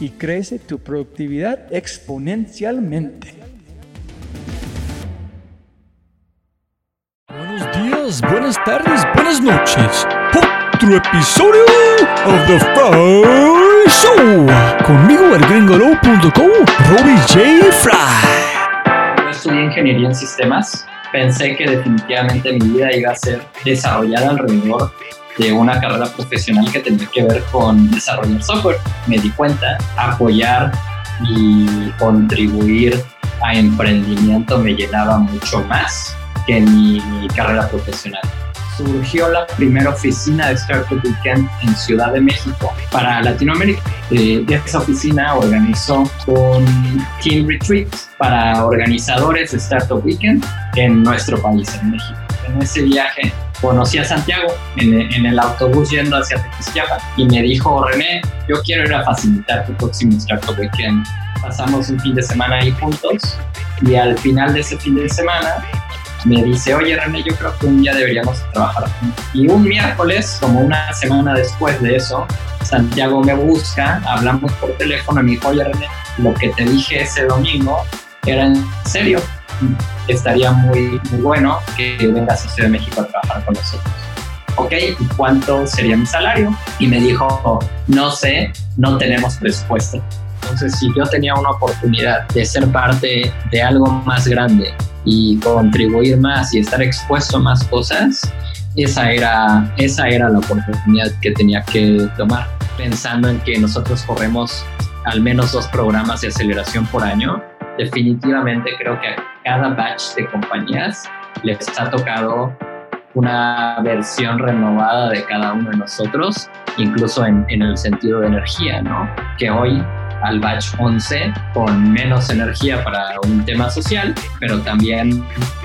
y crece tu productividad exponencialmente. Buenos días, buenas tardes, buenas noches. Otro episodio of The Fry Show. Conmigo el gringolo.com, Robbie J. Fry. Yo estudié ingeniería en sistemas. Pensé que definitivamente mi vida iba a ser desarrollada alrededor de una carrera profesional que tenía que ver con desarrollar software. Me di cuenta, apoyar y contribuir a emprendimiento me llenaba mucho más que mi, carrera profesional. Surgió la primera oficina de Startup Weekend en Ciudad de México para Latinoamérica. Eh, esa oficina organizó un Team Retreat para organizadores de Startup Weekend en nuestro país, en México. En ese viaje conocí a Santiago en, en el autobús yendo hacia Tequisquiapan y me dijo, René, yo quiero ir a facilitar tu próximo Startup Weekend. Pasamos un fin de semana ahí juntos y al final de ese fin de semana me dice, oye René, yo creo que un día deberíamos trabajar juntos. Y un miércoles, como una semana después de eso, Santiago me busca, hablamos por teléfono y me dijo, oye René, lo que te dije ese domingo era en serio estaría muy, muy bueno que vengas a Ciudad de México a trabajar con nosotros. Ok, ¿y cuánto sería mi salario? Y me dijo, no sé, no tenemos presupuesto. Entonces, si yo tenía una oportunidad de ser parte de algo más grande y contribuir más y estar expuesto a más cosas, esa era, esa era la oportunidad que tenía que tomar. Pensando en que nosotros corremos al menos dos programas de aceleración por año, definitivamente creo que a cada batch de compañías les ha tocado una versión renovada de cada uno de nosotros, incluso en, en, el sentido de energía, ¿no? Que hoy al batch 11 con menos energía para un tema social, pero también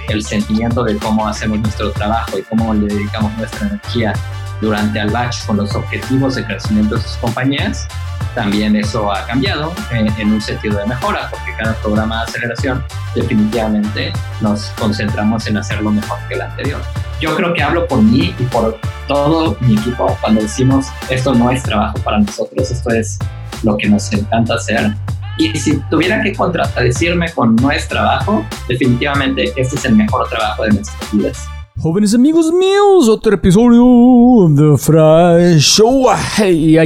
el sentimiento de cómo hacemos nuestro trabajo y cómo le dedicamos nuestra energía durante al batch con los objetivos de crecimiento de sus compañías, también eso ha cambiado en, en, un sentido de mejora, porque cada programa de aceleración definitivamente nos concentramos en hacerlo mejor que el anterior. Yo creo que hablo por mí y por todo mi equipo cuando decimos esto no es trabajo para nosotros, esto es lo que nos encanta hacer. Y si tuviera que contradecirme con no es trabajo, definitivamente este es el mejor trabajo de nuestras vidas. Jóvenes amigos míos, otro episodio de Fry Show. Hey.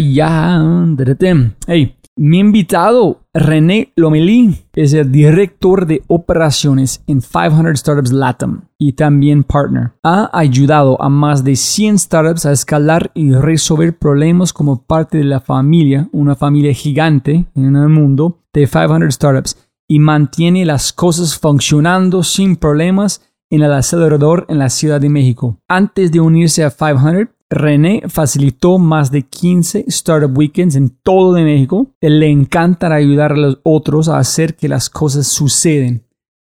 Hey, mi invitado, René Lomelí, es el director de operaciones en 500 Startups Latam y también partner. Ha ayudado a más de 100 startups a escalar y resolver problemas como parte de la familia, una familia gigante en el mundo de 500 startups y mantiene las cosas funcionando sin problemas en el acelerador en la Ciudad de México. Antes de unirse a 500, René facilitó más de 15 Startup Weekends en todo México. Le encanta ayudar a los otros a hacer que las cosas suceden,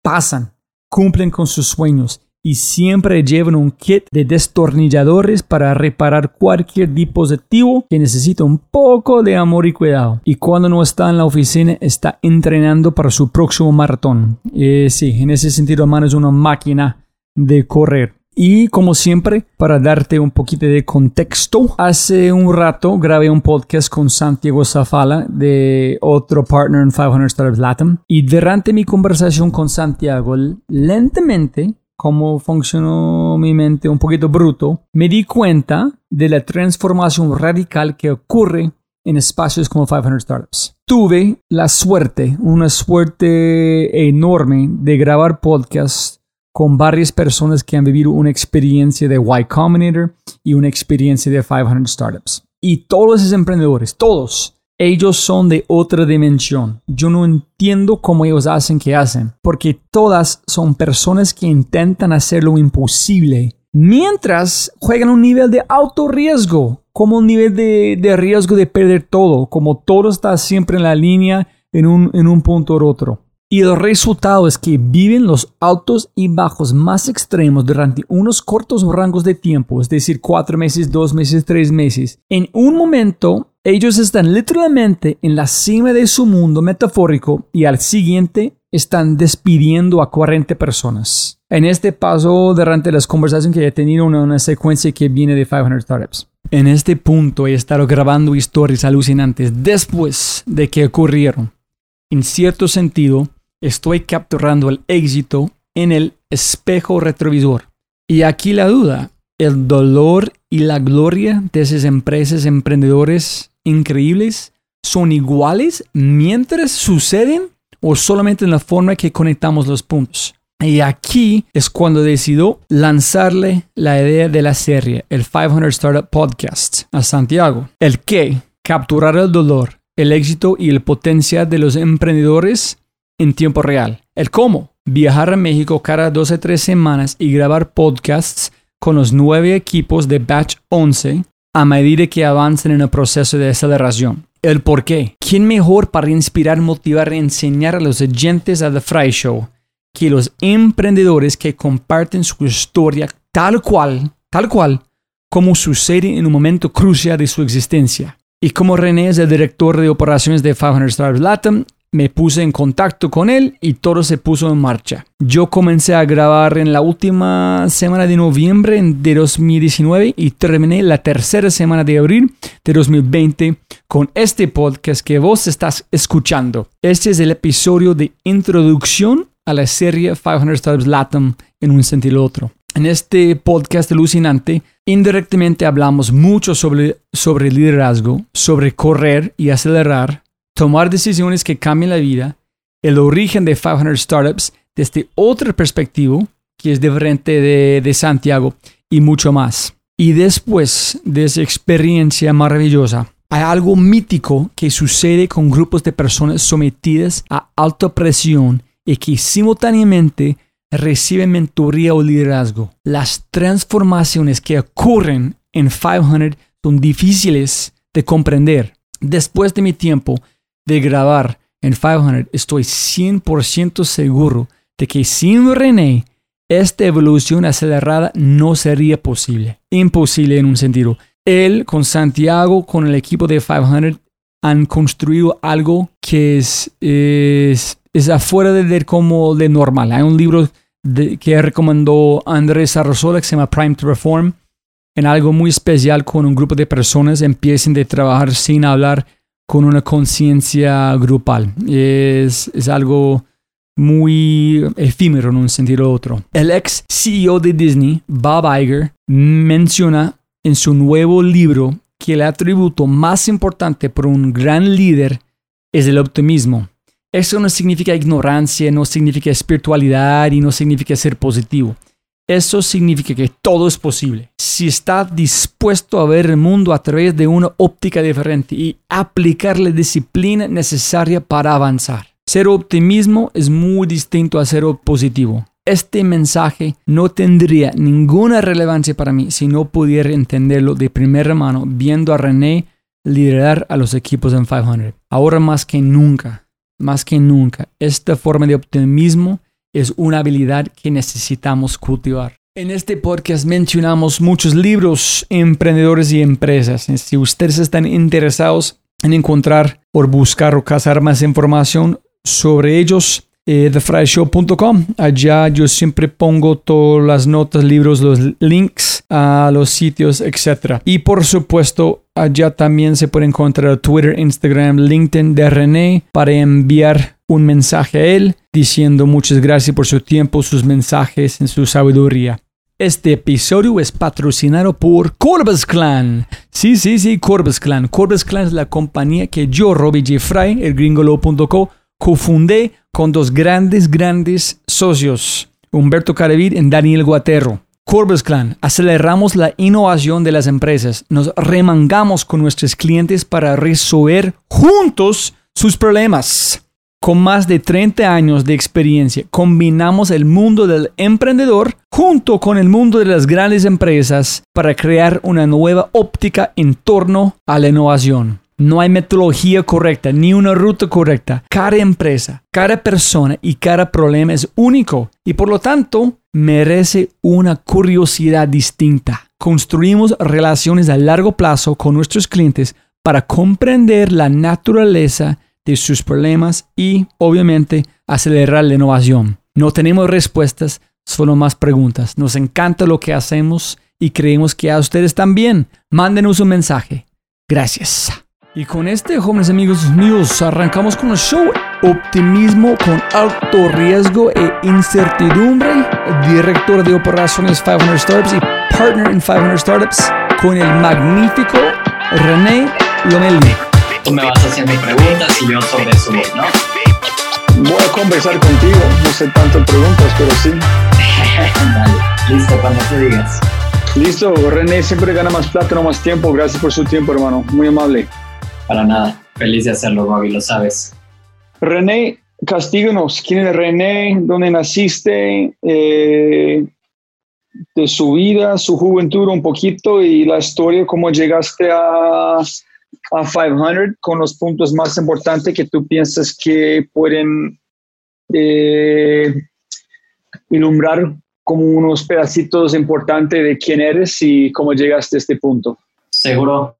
pasan, cumplen con sus sueños y siempre llevan un kit de destornilladores para reparar cualquier dispositivo que necesita un poco de amor y cuidado. Y cuando no está en la oficina, está entrenando para su próximo maratón. Eh, sí, en ese sentido, hermano, es una máquina de correr. Y como siempre, para darte un poquito de contexto, hace un rato grabé un podcast con Santiago Zafala de otro partner en 500 Startups Latam. Y durante mi conversación con Santiago, lentamente cómo funcionó mi mente un poquito bruto, me di cuenta de la transformación radical que ocurre en espacios como 500 Startups. Tuve la suerte, una suerte enorme de grabar podcasts con varias personas que han vivido una experiencia de Y Combinator y una experiencia de 500 Startups. Y todos esos emprendedores, todos, ellos son de otra dimensión. Yo no entiendo cómo ellos hacen que hacen, porque todas son personas que intentan hacer lo imposible, mientras juegan un nivel de alto riesgo, como un nivel de, riesgo de perder todo, como todo está siempre en la línea en un, en un punto u otro. Y el resultado es que viven los altos y bajos más extremos durante unos cortos rangos de tiempo, es decir, cuatro meses, dos meses, tres meses. En un momento ellos están literalmente en la cima de su mundo metafórico y al siguiente están despidiendo a 40 personas. En este paso, durante las conversaciones que he tenido, una, una secuencia que viene de 500 Startups. En este punto he estado grabando historias alucinantes después de que ocurrieron. En cierto sentido, estoy capturando el éxito en el espejo retrovisor. Y aquí la duda, el dolor y la gloria de esas empresas, emprendedores increíbles, son iguales mientras suceden o solamente en la forma que conectamos los puntos. Y aquí es cuando decidió lanzarle la idea de la serie, el 500 Startup Podcast, a Santiago. El que, capturar el dolor, el éxito y el potencial de los emprendedores en tiempo real. El cómo, viajar a México cada 12 3 semanas y grabar podcasts con los nueve equipos de Batch 11 a medida que avancen en el proceso de aceleración. El por qué. ¿Quién mejor para inspirar, motivar y enseñar a los oyentes a The Fry Show que los emprendedores que comparten su historia tal cual, tal cual, como sucede en un momento crucial de su existencia? Y como René es el director de operaciones de 500 Stars Latam, me puse en contacto con él y todo se puso en marcha. Yo comencé a grabar en la última semana de noviembre de 2019 y terminé la tercera semana de abril de 2020 con este podcast que vos estás escuchando. Este es el episodio de introducción a la serie 500 Startups Latam en un sentido u otro. En este podcast alucinante, indirectamente hablamos mucho sobre, sobre liderazgo, sobre correr y acelerar, tomar decisiones que cambien la vida, el origen de 500 Startups desde otra perspectiva, que es diferente de, de Santiago, y mucho más. Y después de esa experiencia maravillosa, hay algo mítico que sucede con grupos de personas sometidas a alta presión y que simultáneamente reciben mentoría o liderazgo. Las transformaciones que ocurren en 500 son difíciles de comprender. Después de mi tiempo de grabar en 500, estoy 100% seguro de que sin René, esta evolución acelerada no sería posible. Imposible en un sentido. Él con Santiago, con el equipo de 500, han construido algo que es, es, es afuera de, como de normal. Hay un libro que recomendó Andrés Arrozola que se llama Prime to Reform. En algo muy especial con un grupo de personas empiecen de trabajar sin hablar con una conciencia grupal. Es, es algo muy efímero en un sentido u otro. El ex CEO de Disney, Bob Iger, menciona en su nuevo libro que el atributo más importante por un gran líder es el optimismo. Eso no significa ignorancia, no significa espiritualidad y no significa ser positivo. Eso significa que todo es posible. Si está dispuesto a ver el mundo a través de una óptica diferente y aplicar la disciplina necesaria para avanzar. Ser optimismo es muy distinto a ser positivo. este mensaje no tendría ninguna relevancia para mí si no pudiera entenderlo de primera mano viendo a René liderar a los equipos en 500. Ahora más que nunca, más que nunca, esta forma de optimismo es una habilidad que necesitamos cultivar. En este podcast mencionamos muchos libros, emprendedores y empresas. Si ustedes están interesados en encontrar o buscar o cazar más información sobre ellos, eh, thefryshow.com. Allá yo siempre pongo todas las notas, libros, los links a los sitios, etc. Y por supuesto, allá también se puede encontrar Twitter, Instagram, LinkedIn de René para enviar un mensaje a él diciendo muchas gracias por su tiempo, sus mensajes, en su sabiduría. Este episodio es patrocinado por Corbus Clan. Sí, sí, sí, Corbus Clan. Corbus Clan es la compañía que yo, Robbie J. Fry, el gringolo.co, cofundé con dos grandes, grandes socios, Humberto Caravid y Daniel Guaterro. Corbus Clan, aceleramos la innovación de las empresas, nos remangamos con nuestros clientes para resolver juntos sus problemas. Con más de 30 años de experiencia, combinamos el mundo del emprendedor junto con el mundo de las grandes empresas para crear una nueva óptica en torno a la innovación. No hay metodología correcta ni una ruta correcta. Cada empresa, cada persona y cada problema es único y por lo tanto merece una curiosidad distinta. Construimos relaciones a largo plazo con nuestros clientes para comprender la naturaleza de sus problemas y obviamente acelerar la innovación. No tenemos respuestas, solo más preguntas. Nos encanta lo que hacemos y creemos que a ustedes también. Mándenos un mensaje. Gracias. Y con este, jóvenes amigos míos, arrancamos con el show Optimismo con alto riesgo e incertidumbre, director de operaciones 500 Startups y partner en 500 Startups, con el magnífico René Lomelli. Tú me vas haciendo preguntas y yo sobre eso voy, ¿no? Voy a conversar contigo, no sé tantas preguntas, pero sí. Dale, listo, cuando tú digas. Listo, René siempre gana más plata, no más tiempo. Gracias por su tiempo, hermano. Muy amable. Para nada, feliz de hacerlo, Bobby, lo sabes. René, castíganos. ¿Quién es René? ¿Dónde naciste? Eh, de su vida, su juventud un poquito y la historia, cómo llegaste a, a 500 con los puntos más importantes que tú piensas que pueden eh, ilumbrar como unos pedacitos importantes de quién eres y cómo llegaste a este punto. Seguro.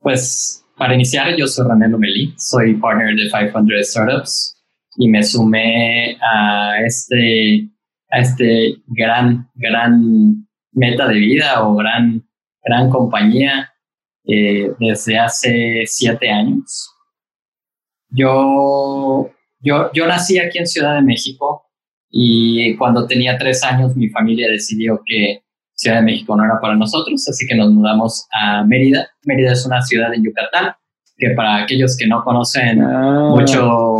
Pues para iniciar, yo soy René Lomelí, soy partner de 500 Startups y me sumé a este, a este gran, gran meta de vida o gran, gran compañía eh, desde hace siete años. Yo, yo, yo nací aquí en Ciudad de México y cuando tenía tres años mi familia decidió que Ciudad de México no era para nosotros, así que nos mudamos a Mérida. Mérida es una ciudad en Yucatán, que para aquellos que no conocen Ah. mucho,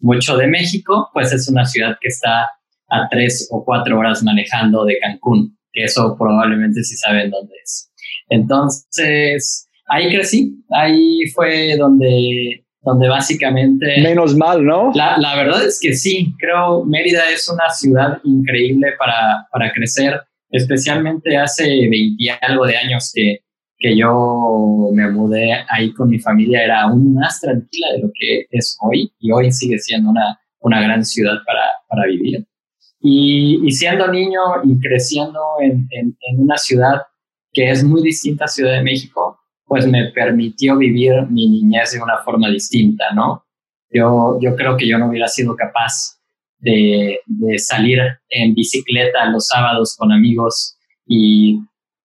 mucho de México, pues es una ciudad que está a tres o cuatro horas manejando de Cancún, que eso probablemente sí saben dónde es. Entonces, ahí crecí, ahí fue donde, donde básicamente... Menos mal, ¿no? La, la verdad es que sí, creo Mérida es una ciudad increíble para, para crecer, especialmente hace 20 y algo de años que, que yo me mudé ahí con mi familia, era aún más tranquila de lo que es hoy y hoy sigue siendo una, una gran ciudad para, para vivir. Y, y siendo niño y creciendo en, en, en una ciudad que es muy distinta a Ciudad de México, pues me permitió vivir mi niñez de una forma distinta, ¿no? Yo, yo creo que yo no hubiera sido capaz de, de salir en bicicleta los sábados con amigos y,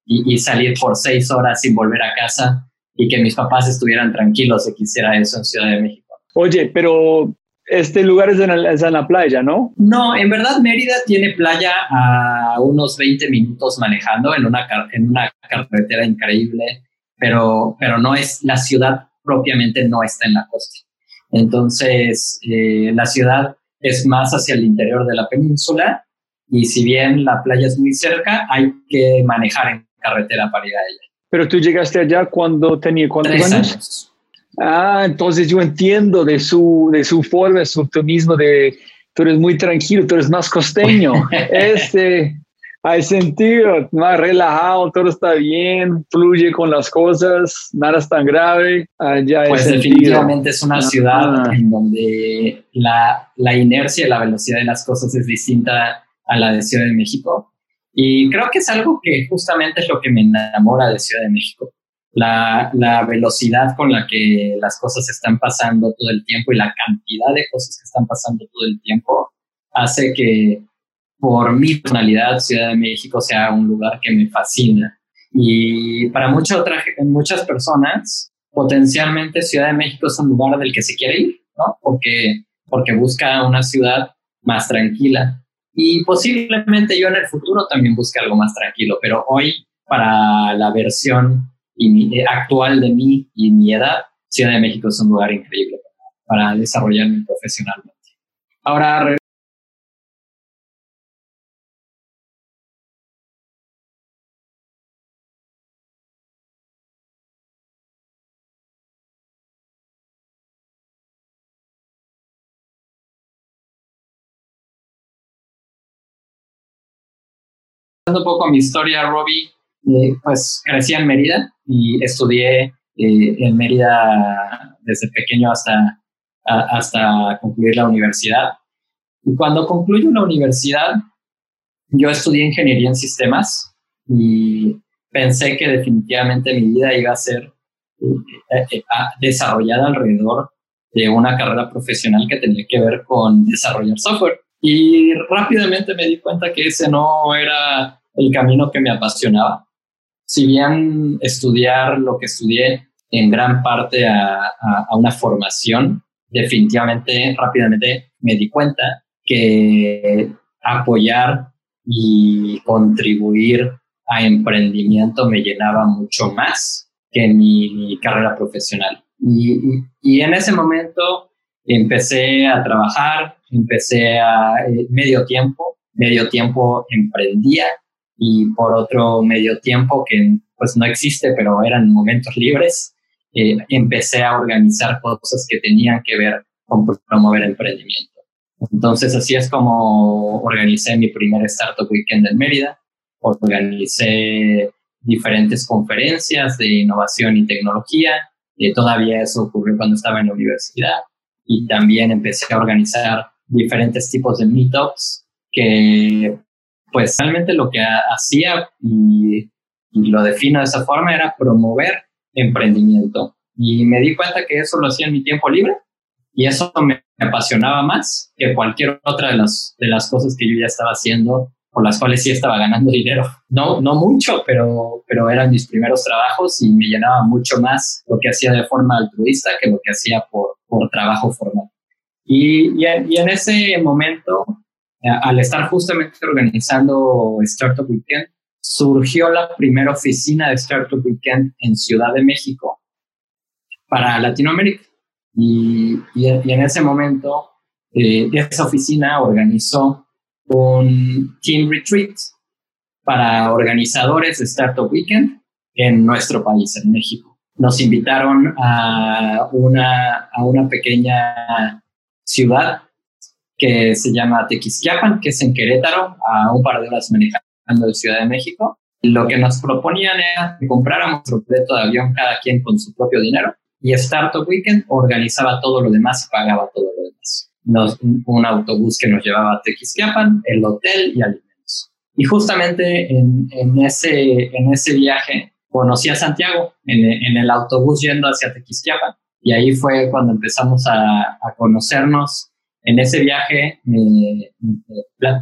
y, y, salir por seis horas sin volver a casa y que mis papás estuvieran tranquilos de que hiciera eso en Ciudad de México. Oye, pero este lugar es en, la, es en la playa, ¿no? No, en verdad Mérida tiene playa a unos 20 minutos manejando en una, en una carretera increíble, pero, pero no es, la ciudad propiamente no está en la costa. Entonces, eh, la ciudad es más hacia el interior de la península y si bien la playa es muy cerca, hay que manejar en carretera para ir a ella. Pero tú llegaste allá cuando tenía cuántos Tres años? años. Ah, entonces yo entiendo de su, de su forma, su optimismo de tú eres muy tranquilo, tú eres más costeño. este, hay sentido, más relajado, todo está bien, fluye con las cosas, nada es tan grave. Allá pues definitivamente es una ciudad en donde la, la inercia y la velocidad de las cosas es distinta a la de Ciudad de México. Y creo que es algo que justamente es lo que me enamora de Ciudad de México. La, la, velocidad con la que las cosas están pasando todo el tiempo y la cantidad de cosas que están pasando todo el tiempo hace que por mi personalidad Ciudad de México sea un lugar que me fascina. Y para muchas muchas personas, potencialmente Ciudad de México es un lugar del que se quiere ir, ¿no? Porque, porque busca una ciudad más tranquila. Y posiblemente yo en el futuro también busque algo más tranquilo, pero hoy para la versión eh, actual de mí y mi edad, Ciudad de México es un lugar increíble para, para desarrollarme profesionalmente. Ahora, un poco mi historia, Robbie, eh, pues crecí en Mérida y estudié eh, en Mérida desde pequeño hasta, hasta concluir la universidad. Y cuando concluyo la universidad, yo estudié ingeniería en sistemas y pensé que definitivamente mi vida iba a ser eh, desarrollada alrededor de una carrera profesional que tenía que ver con desarrollar software. Y rápidamente me di cuenta que ese no era el camino que me apasionaba. Si bien estudiar lo que estudié en gran parte a, una formación, definitivamente rápidamente me di cuenta que apoyar y contribuir a emprendimiento me llenaba mucho más que mi, carrera profesional. Y, en ese momento empecé a trabajar, empecé a eh, medio tiempo, medio tiempo emprendía y por otro medio tiempo que pues no existe, pero eran momentos libres, eh, empecé a organizar cosas que tenían que ver con promover emprendimiento. Entonces así es como organicé mi primer Startup Weekend en Mérida, organicé diferentes conferencias de innovación y tecnología, y todavía eso ocurrió cuando estaba en la universidad, y también empecé a organizar diferentes tipos de meetups que pues realmente lo que hacía y, lo defino de esa forma era promover emprendimiento. Y me di cuenta que eso lo hacía en mi tiempo libre y eso me apasionaba más que cualquier otra de las, de las cosas que yo ya estaba haciendo, por las cuales sí estaba ganando dinero. No, no mucho, pero, pero eran mis primeros trabajos y me llenaba mucho más lo que hacía de forma altruista que lo que hacía por, por trabajo formal. Y, y, y en ese momento al estar justamente organizando Startup Weekend, surgió la primera oficina de Startup Weekend en Ciudad de México para Latinoamérica. Y, en ese momento, eh, esa oficina organizó un Team Retreat para organizadores de Startup Weekend en nuestro país, en México. Nos invitaron a una, a una pequeña ciudad que se llama Tequisquiapan, que es en Querétaro, a un par de horas manejando de Ciudad de México. Lo que nos proponían era que compráramos nuestro boleto de avión cada quien con su propio dinero y Startup Weekend organizaba todo lo demás y pagaba todo lo demás. Un autobús que nos llevaba a Tequisquiapan, el hotel y alimentos. Y justamente en, en, ese, en ese viaje conocí a Santiago en, en, el autobús yendo hacia Tequisquiapan y ahí fue cuando empezamos a, a conocernos en ese viaje me,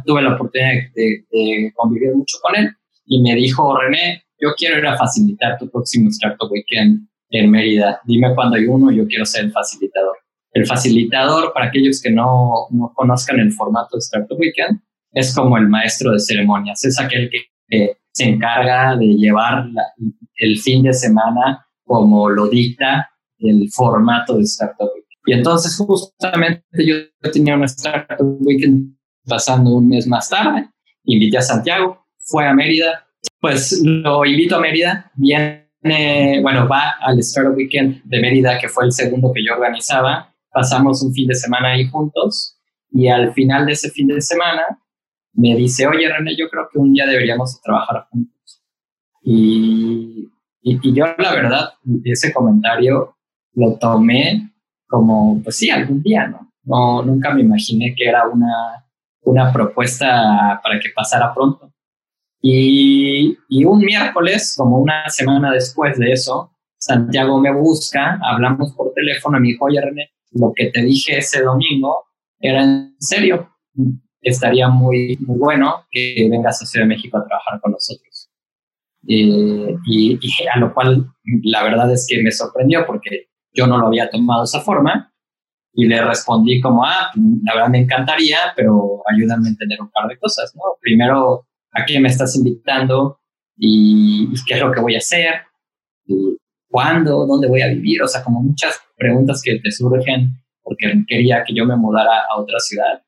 tuve la oportunidad de, convivir mucho con él y me dijo, René, yo quiero ir a facilitar tu próximo Startup Weekend en Mérida. Dime cuándo hay uno, yo quiero ser el facilitador. El facilitador, para aquellos que no, no conozcan el formato de Startup Weekend, es como el maestro de ceremonias, es aquel que, se encarga de llevar el fin de semana como lo dicta el formato de Startup Weekend. Y entonces justamente yo tenía una Startup Weekend pasando un mes más tarde, invité a Santiago, fue a Mérida, pues lo invito a Mérida, viene, bueno, va al Startup Weekend de Mérida, que fue el segundo que yo organizaba, pasamos un fin de semana ahí juntos Y al final de ese fin de semana me dice, oye René, yo creo que un día deberíamos trabajar juntos. Y, y, yo la verdad, ese comentario lo tomé como, pues sí, algún día, ¿no? no nunca me imaginé que era una, una propuesta para que pasara pronto. Y, y, un miércoles, como una semana después de eso, Santiago me busca, hablamos por teléfono me dijo, oye René, lo que te dije ese domingo era en serio. Estaría muy, bueno que vengas a Ciudad de México a trabajar con nosotros. y, y, a lo cual la verdad es que me sorprendió porque yo no lo había tomado de esa forma y le respondí como, ah, la verdad me encantaría, pero ayúdame a entender un par de cosas, ¿no? Primero, ¿a qué me estás invitando? ¿Y, qué es lo que voy a hacer? ¿Y ¿Cuándo? ¿Dónde voy a vivir? O sea, como muchas preguntas que te surgen porque quería que yo me mudara a otra ciudad.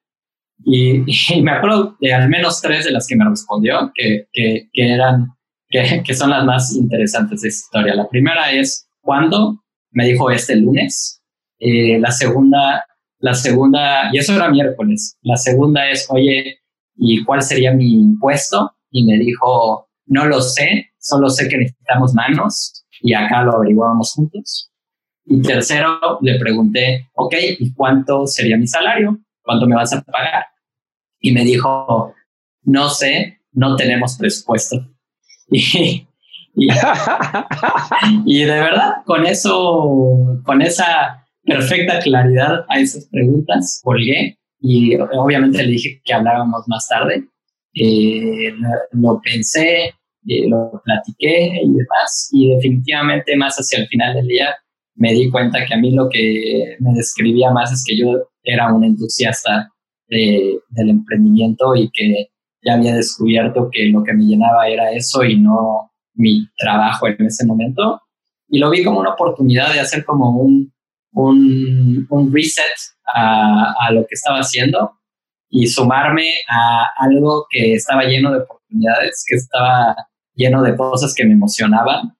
Y, me acuerdo de al menos tres de las que me respondió, que, que, que eran, que, que, son las más interesantes de esta historia. La primera es, ¿cuándo? Me dijo este lunes. Eh, la segunda, la segunda, y eso era miércoles. La segunda es, oye, ¿y cuál sería mi impuesto? Y me dijo, no lo sé, solo sé que necesitamos manos y acá lo averiguábamos juntos. Y tercero, le pregunté, ok, ¿y cuánto sería mi salario? ¿Cuánto me vas a pagar? Y me dijo, no sé, no tenemos presupuesto. Y, y, de verdad, con eso, con esa perfecta claridad a esas preguntas, colgué y obviamente le dije que hablábamos más tarde. Eh, lo pensé, eh, lo platiqué y demás, y definitivamente más hacia el final del día me di cuenta que a mí lo que me describía más es que yo era un entusiasta del emprendimiento y que ya había descubierto que lo que me llenaba era eso y no mi trabajo en ese momento. Y lo vi como una oportunidad de hacer como un, un, reset a, a, lo que estaba haciendo y sumarme a algo que estaba lleno de oportunidades, que estaba lleno de cosas que me emocionaban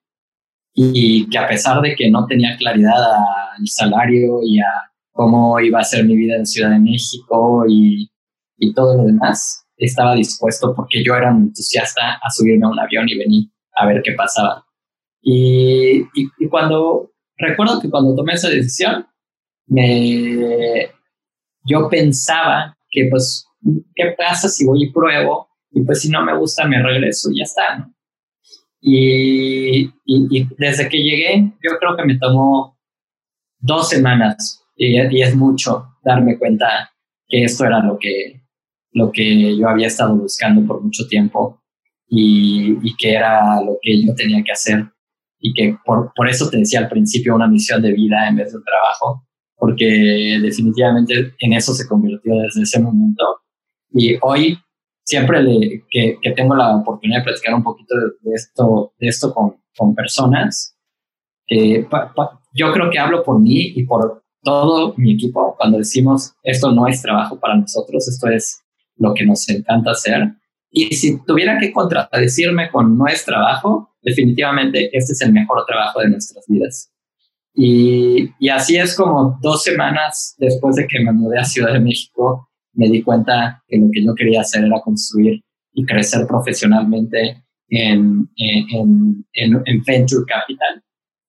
y que a pesar de que no tenía claridad al salario y a cómo iba a ser mi vida en Ciudad de México y, y todo lo demás, estaba dispuesto porque yo era un entusiasta a subirme a un avión y venir a ver qué pasaba. Y, y, cuando, recuerdo que cuando tomé esa decisión, me, yo pensaba que pues, ¿qué pasa si voy y pruebo? Y pues si no me gusta, me regreso y ya está. ¿no? Y, y, desde que llegué, yo creo que me tomó dos semanas y, es mucho darme cuenta que esto era lo que, lo que yo había estado buscando por mucho tiempo y, y que era lo que yo tenía que hacer y que por, por eso te decía al principio una misión de vida en vez de trabajo, porque definitivamente en eso se convirtió desde ese momento. Y hoy siempre le, que, que, tengo la oportunidad de platicar un poquito de, esto, de esto con, con personas, eh, yo creo que hablo por mí y por todo mi equipo cuando decimos esto no es trabajo para nosotros, esto es lo que nos encanta hacer. Y si tuviera que contradecirme con no es trabajo, definitivamente este es el mejor trabajo de nuestras vidas. Y, y así es como dos semanas después de que me mudé a Ciudad de México, me di cuenta que lo que yo quería hacer era construir y crecer profesionalmente en, en, en, Venture Capital.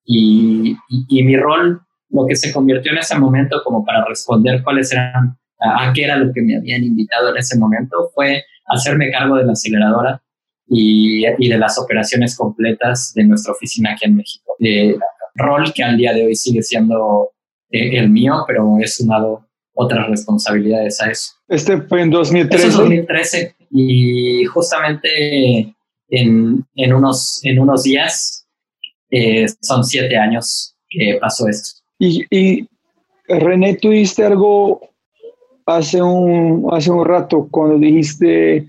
Y, y, mi rol, lo que se convirtió en ese momento como para responder cuáles eran, a, qué era lo que me habían invitado en ese momento, fue hacerme cargo de la aceleradora y, y de las operaciones completas de nuestra oficina aquí en México. Eh, rol que al día de hoy sigue siendo eh, el mío, pero he sumado otras responsabilidades a eso. Este fue en 2013. Eso 2013 y justamente en, en, unos, en unos días eh, son siete años que pasó esto. Y, y René, tuviste algo hace un, hace un rato cuando dijiste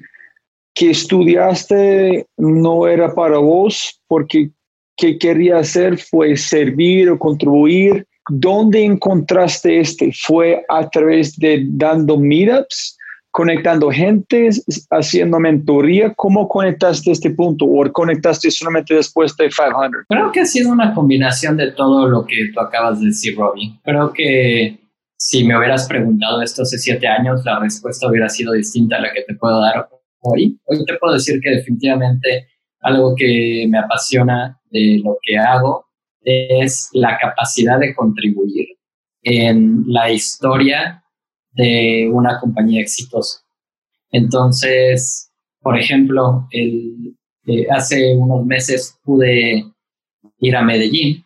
que estudiaste no era para vos porque que quería hacer fue servir o contribuir ¿Dónde encontraste este? ¿Fue a través de dando meetups, conectando gente, haciendo mentoría? ¿Cómo conectaste este punto o conectaste solamente después de 500? Creo que ha sido una combinación de todo lo que tú acabas de decir, Robin. Creo que si me hubieras preguntado esto hace siete años, la respuesta hubiera sido distinta a la que te puedo dar hoy. Hoy te puedo decir que definitivamente algo que me apasiona de lo que hago es la capacidad de contribuir en la historia de una compañía exitosa. Entonces, por ejemplo, eh, hace unos meses pude ir a Medellín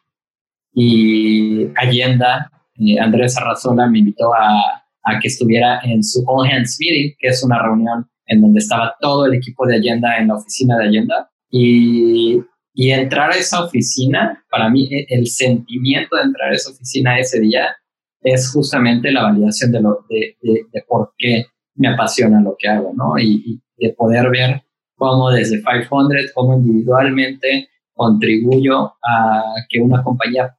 y Allenda, eh, Andrés Arrazola me invitó a, que estuviera en su All Hands Meeting, que es una reunión en donde estaba todo el equipo de Allenda en la oficina de Allenda. Y, entrar a esa oficina, para mí e, el sentimiento de entrar a esa oficina ese día es justamente la validación de, lo, de, por qué me apasiona lo que hago, ¿no? Y, y de poder ver cómo desde 500, cómo individualmente contribuyo a que una compañía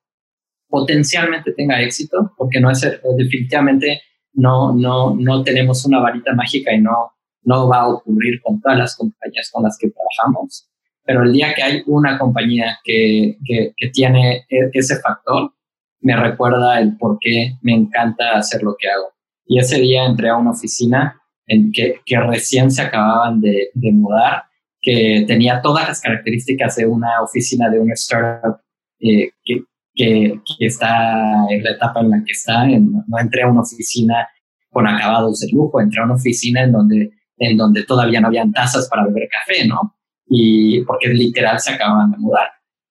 potencialmente tenga éxito, porque no es definitivamente no, no, no tenemos una varita mágica y no, no va a ocurrir con todas las compañías con las que trabajamos. Pero el día que hay una compañía que, que, que tiene e, ese factor, me recuerda el por qué me encanta hacer lo que hago. Y ese día entré a una oficina en que, que recién se acababan de, de mudar, que tenía todas las características de una oficina de una startup eh, que, que, está en la etapa en la que está. no entré a una oficina con acabados de lujo, entré a una oficina en donde, en donde todavía no habían tazas para beber café, ¿no? Y porque literal se acababan de mudar.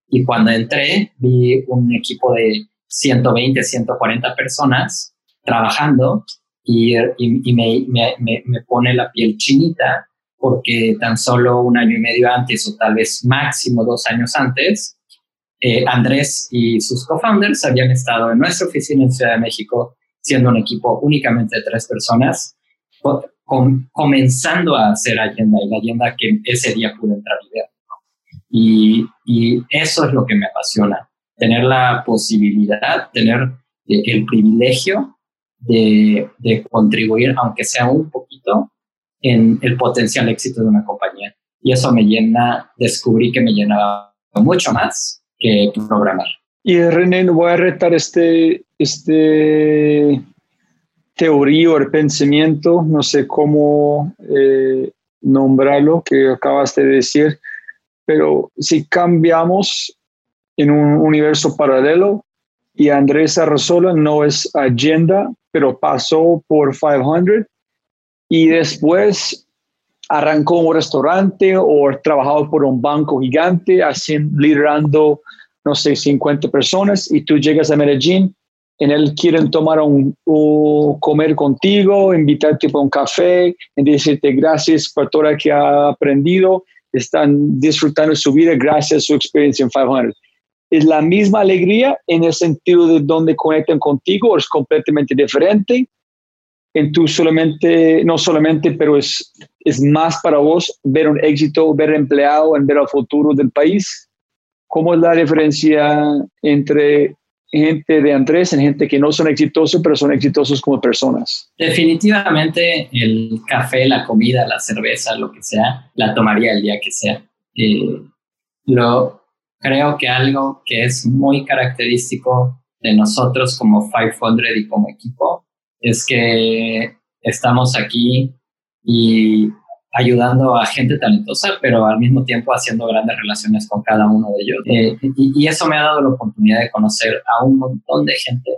Y cuando entré, vi un equipo de 120, 140 personas trabajando y, me, pone la piel chinita porque tan solo un año y medio antes o tal vez máximo dos años antes, eh, Andrés y sus co-founders habían estado en nuestra oficina en Ciudad de México, siendo un equipo únicamente de tres personas, con, comenzando a hacer agenda y la agenda que ese día pude entrar y ver. Y, y eso es lo que me apasiona, tener la posibilidad, tener eh, el privilegio de, de contribuir, aunque sea un poquito, en el potencial éxito de una compañía. Y eso me llena, descubrí que me llenaba mucho más que programar. Y René, voy a retar este, este teoría o el pensamiento, no sé cómo eh, nombrarlo, que acabas de decir, pero si cambiamos en un universo paralelo y Andrés Arrasola no es agenda, pero pasó por 500 y después arrancó un restaurante o trabajado por un banco gigante, haciendo, liderando, no sé, 50 personas y tú llegas a Medellín en él quieren tomar un, comer contigo, invitarte a un café, y decirte gracias por todo lo que ha aprendido, están disfrutando su vida gracias a su experiencia en 500 es la misma alegría en el sentido de donde conectan contigo o es completamente diferente. En tú solamente, no solamente, pero es, es más para vos ver un éxito, ver empleado, en ver el futuro del país. ¿Cómo es la diferencia entre gente de Andrés y gente que no son exitosos, pero son exitosos como personas? Definitivamente el café, la comida, la cerveza, lo que sea, la tomaría el día que sea. Eh, lo, creo que algo que es muy característico de nosotros como 500 y como equipo es que estamos aquí y ayudando a gente talentosa, pero al mismo tiempo haciendo grandes relaciones con cada uno de ellos. Eh, y, eso me ha dado la oportunidad de conocer a un montón de gente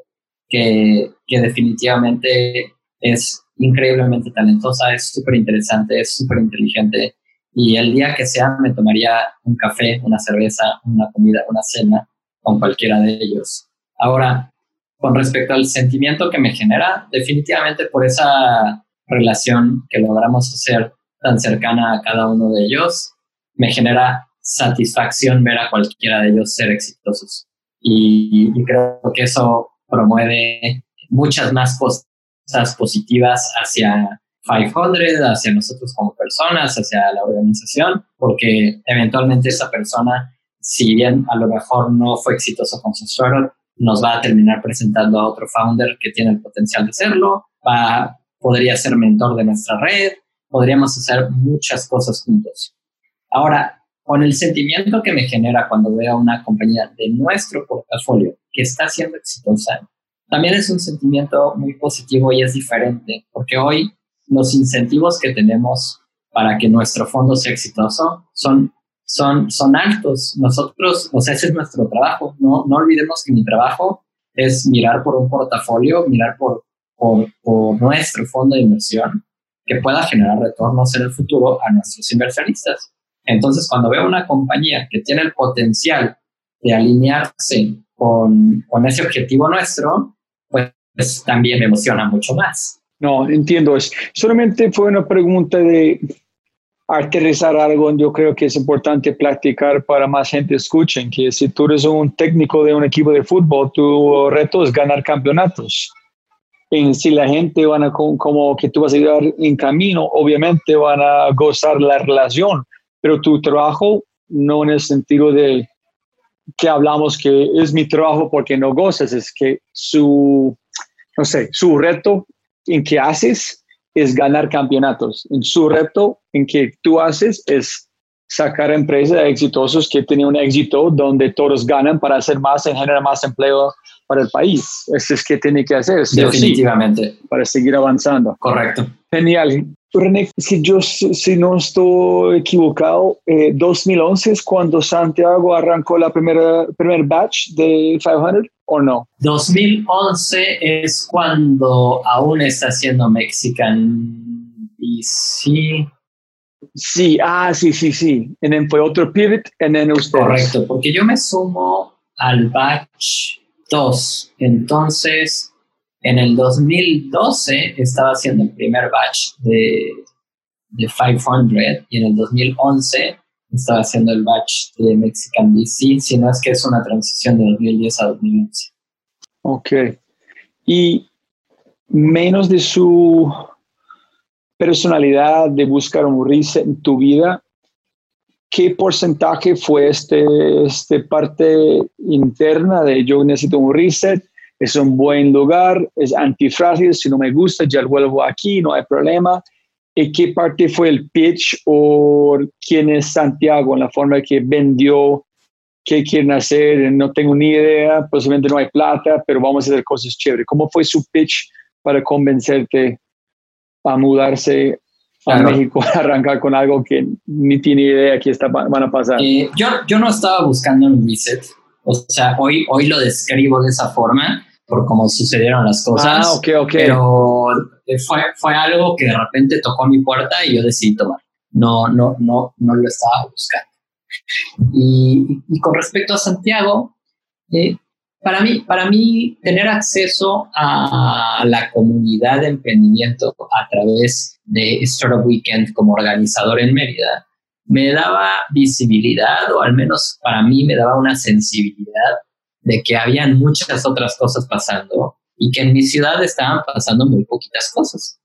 que, que definitivamente es increíblemente talentosa, es súper interesante, es súper inteligente y el día que sea me tomaría un café, una cerveza, una comida, una cena con cualquiera de ellos. Ahora, con respecto al sentimiento que me genera, definitivamente por esa relación que logramos hacer tan cercana a cada uno de ellos, me genera satisfacción ver a cualquiera de ellos ser exitosos. Y, creo que eso promueve muchas más cosas positivas hacia 500 hacia nosotros como personas, hacia la organización, porque eventualmente esa persona, si bien a lo mejor no fue exitoso con su startup, nos va a terminar presentando a otro founder que tiene el potencial de serlo, va, podría ser mentor de nuestra red, podríamos hacer muchas cosas juntos. Ahora, con el sentimiento que me genera cuando veo a una compañía de nuestro portafolio que está siendo exitosa, también es un sentimiento muy positivo y es diferente, porque hoy los incentivos que tenemos para que nuestro fondo sea exitoso son, son, son altos. Nosotros, o sea, ese es nuestro trabajo. No, no olvidemos que mi trabajo es mirar por un portafolio, mirar por, por, por nuestro fondo de inversión que pueda generar retornos en el futuro a nuestros inversionistas. Entonces, cuando veo una compañía que tiene el potencial de alinearse con, con ese objetivo nuestro, pues, pues, también me emociona mucho más. No, entiendo. Solamente fue una pregunta de aterrizar algo. Yo creo que es importante platicar para más gente escuchen que si tú eres un técnico de un equipo de fútbol, tu reto es ganar campeonatos. Y si la gente van a, como que tú vas a llegar en camino, obviamente van a gozar la relación, pero tu trabajo no en el sentido de que hablamos que es mi trabajo porque no gozas, es que su, no sé, su reto en que haces es ganar campeonatos. En su reto en que tú haces es sacar empresas exitosos que tienen un éxito donde todos ganan para hacer más y generar más empleo para el país. Eso es que tiene que hacer. Definitivamente. para seguir avanzando. Correcto. Genial. René, si yo, si no estoy equivocado, 2011 eh, es cuando Santiago arrancó la primera primer batch de 500 o no? 2011 es cuando aún está haciendo Mexican BC. Sí, ah, sí, sí, sí. Y then fue otro pivot y then usted. Correcto, porque yo me sumo al batch 2. Entonces, en el 2012 estaba haciendo el primer batch de, de 500 y en el 2011 estaba haciendo el batch de Mexican DC, sino es que es una transición de 2010 a 2011. Ok. Y menos de su personalidad de buscar un reset en tu vida, ¿qué porcentaje fue este, este parte interna de yo necesito un reset? Es un buen lugar, es antifrágil, si no me gusta ya vuelvo aquí, no hay problema ¿Y qué parte fue el pitch o quién es Santiago en la forma que vendió, qué quieren hacer? No tengo ni idea, posiblemente no hay plata, pero vamos a hacer cosas chéveres. ¿Cómo fue su pitch para convencerte a mudarse a México, a arrancar con algo que ni tiene idea que está, van a pasar? Eh, yo, yo no estaba buscando un reset. O sea, hoy, hoy lo describo de esa forma por cómo sucedieron las cosas. Ah, ok, ok. Pero eh, fue, fue algo que de repente tocó mi puerta y yo decidí tomar. No, no, no, no lo estaba buscando. Y, y con respecto a Santiago, eh, para, mí, para mí, tener acceso a la comunidad de emprendimiento a través de Startup Weekend como organizador en Mérida me daba visibilidad, o al menos para mí me daba una sensibilidad de que habían muchas otras cosas pasando y que en mi ciudad estaban pasando muy poquitas cosas.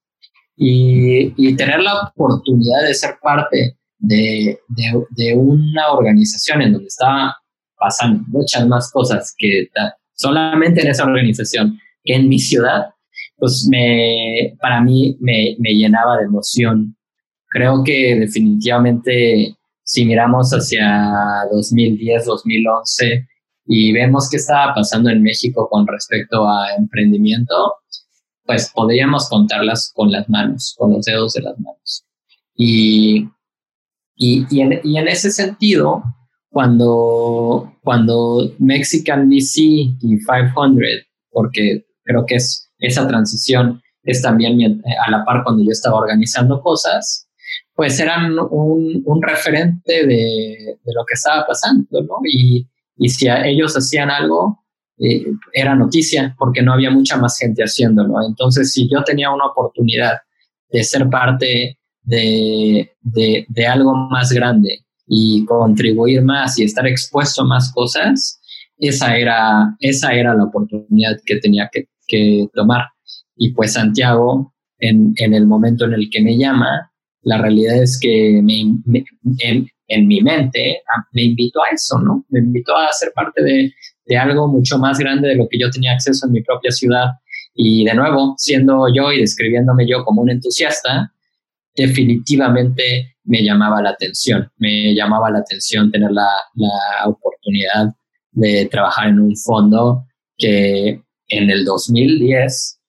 Y, y tener la oportunidad de ser parte de, de, de, una organización en donde estaba pasando muchas más cosas que solamente en esa organización que en mi ciudad, pues me, para mí me, me llenaba de emoción. Creo que definitivamente si miramos hacia 2010, 2011, y vemos qué estaba pasando en México con respecto a emprendimiento, pues podríamos contarlas con las manos, con los dedos de las manos. Y, y, y, en, y en, ese sentido, cuando, cuando Mexican VC y 500, porque creo que es esa transición es también a la par cuando yo estaba organizando cosas, pues eran un, un referente de, de, lo que estaba pasando, ¿no? Y, y si ellos hacían algo, eh, era noticia porque no había mucha más gente haciéndolo. Entonces, si yo tenía una oportunidad de ser parte de, de, de, algo más grande y contribuir más y estar expuesto a más cosas, esa era, esa era la oportunidad que tenía que, tomar. Y pues Santiago, en, en, el momento en el que me llama, la realidad es que me, en mi mente me invitó a eso, ¿no? Me invitó a ser parte de, de, algo mucho más grande de lo que yo tenía acceso en mi propia ciudad. Y de nuevo, siendo yo y describiéndome yo como un entusiasta, definitivamente me llamaba la atención. Me llamaba la atención tener la, la oportunidad de trabajar en un fondo que en el 2010,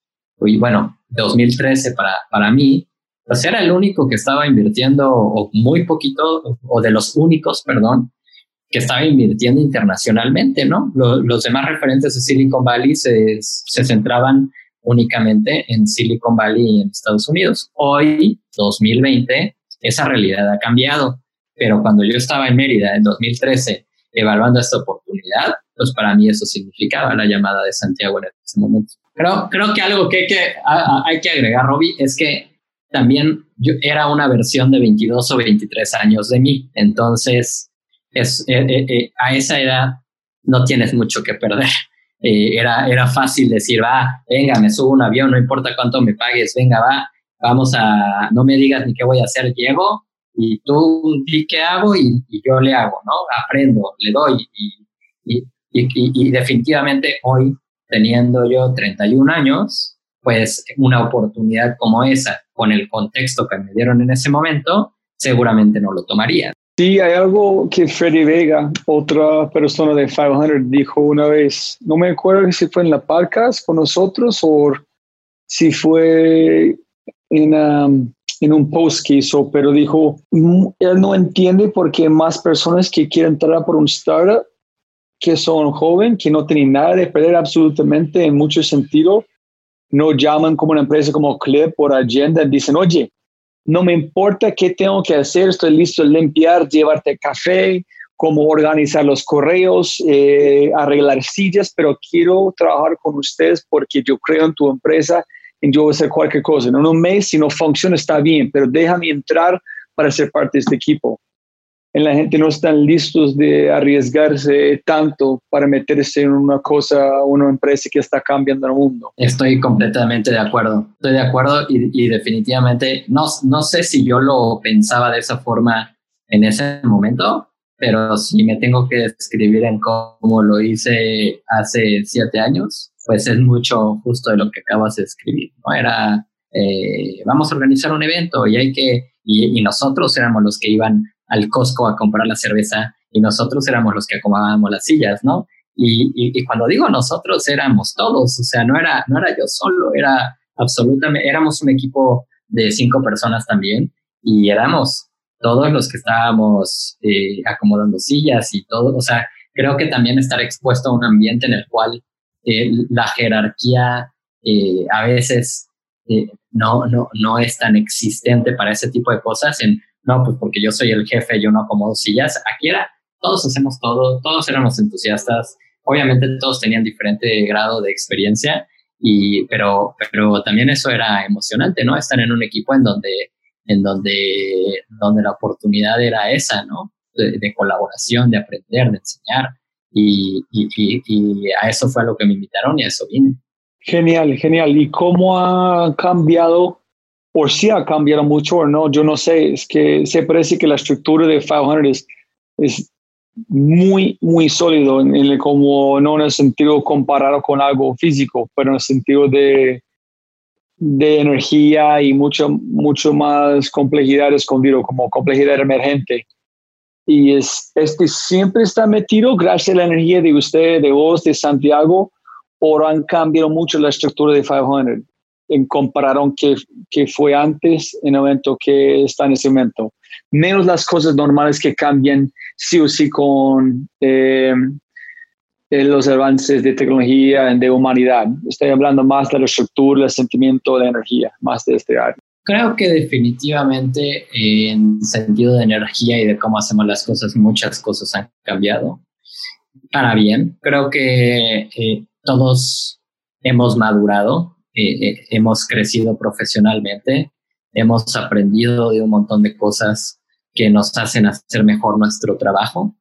y bueno, 2013 para, para mí, pues era el único que estaba invirtiendo, o muy poquito, o de los únicos, perdón, que estaba invirtiendo internacionalmente, ¿no? Los, demás referentes de Silicon Valley se, se centraban únicamente en Silicon Valley y en Estados Unidos. Hoy, 2020, esa realidad ha cambiado, pero cuando yo estaba en Mérida en 2013 evaluando esta oportunidad, pues para mí eso significaba la llamada de Santiago en ese momento. Creo, creo que algo que hay que, hay que agregar, Robbie, es que también yo era una versión de 22 o 23 años de mí, entonces es, eh, eh, eh, a esa edad no tienes mucho que perder. era, era fácil decir, va, venga, me subo un avión, no importa cuánto me pagues, venga, va, vamos a, no me digas ni qué voy a hacer, llego y tú di qué hago y, yo le hago, ¿no? Aprendo, le doy y, definitivamente hoy, teniendo yo 31 años, pues una oportunidad como esa, con el contexto que me dieron en ese momento, seguramente no lo tomaría. Sí, hay algo que Freddy Vega, otra persona de 500, dijo una vez, no me acuerdo si fue en la podcast con nosotros o si fue en, um, en un post que hizo, pero dijo, mm, él no entiende por qué más personas que quieren entrar por un startup, que son jóvenes, que no tienen nada de perder absolutamente en muchos sentidos, no llaman como una empresa como Clip por agenda, dicen, oye, no me importa qué tengo que hacer, estoy listo a limpiar, llevarte café, cómo organizar los correos, eh, arreglar sillas, pero quiero trabajar con ustedes porque yo creo en tu empresa yo voy a hacer cualquier cosa. En un mes, si no funciona, está bien, pero déjame entrar para ser parte de este equipo la gente no están listos de arriesgarse tanto para meterse en una cosa, una empresa que está cambiando el mundo. Estoy completamente de acuerdo. Estoy de acuerdo y, definitivamente no, no sé si yo lo pensaba de esa forma en ese momento, pero si me tengo que describir en cómo lo hice hace siete años, pues es mucho justo de lo que acabas de escribir. ¿no? Era, eh, vamos a organizar un evento y hay que, y nosotros éramos los que iban al Costco a comprar la cerveza y nosotros éramos los que acomodábamos las sillas, ¿no? Y, y, cuando digo nosotros éramos todos, o sea, no era, no era yo solo, era absolutamente, éramos un equipo de cinco personas también y éramos todos los que estábamos eh, acomodando sillas y todo, o sea, creo que también estar expuesto a un ambiente en el cual eh, la jerarquía eh, a veces no, no, no es tan existente para ese tipo de cosas en no, pues porque yo soy el jefe, yo no acomodo sillas. Aquí era, todos hacemos todo, todos éramos entusiastas. Obviamente todos tenían diferente grado de experiencia, y, pero, pero también eso era emocionante, ¿no? Estar en un equipo en donde, en donde, donde la oportunidad era esa, ¿no? De, colaboración, de aprender, de enseñar. Y, y, y, a eso fue a lo que me invitaron y a eso vine. Genial, genial. ¿Y cómo ha cambiado o si ha cambiado mucho o no, yo no sé, es que se parece que la estructura de 500 es, muy, muy sólido, en, el, como no en el sentido comparado con algo físico, pero en el sentido de, de energía y mucho, mucho más complejidad escondido, como complejidad emergente. Y es, este siempre está metido gracias a la energía de usted, de vos, de Santiago, o han cambiado mucho la estructura de 500 en comparación que, que fue antes en el evento que está en ese momento. Menos las cosas normales que cambian sí o sí con eh, los avances de tecnología, de humanidad. Estoy hablando más de la estructura, el sentimiento, de energía, más de este área. Creo que definitivamente en sentido de energía y de cómo hacemos las cosas, muchas cosas han cambiado para bien. Creo que eh, todos hemos madurado eh, eh, hemos crecido profesionalmente, hemos aprendido de un montón de cosas que nos hacen hacer mejor nuestro trabajo.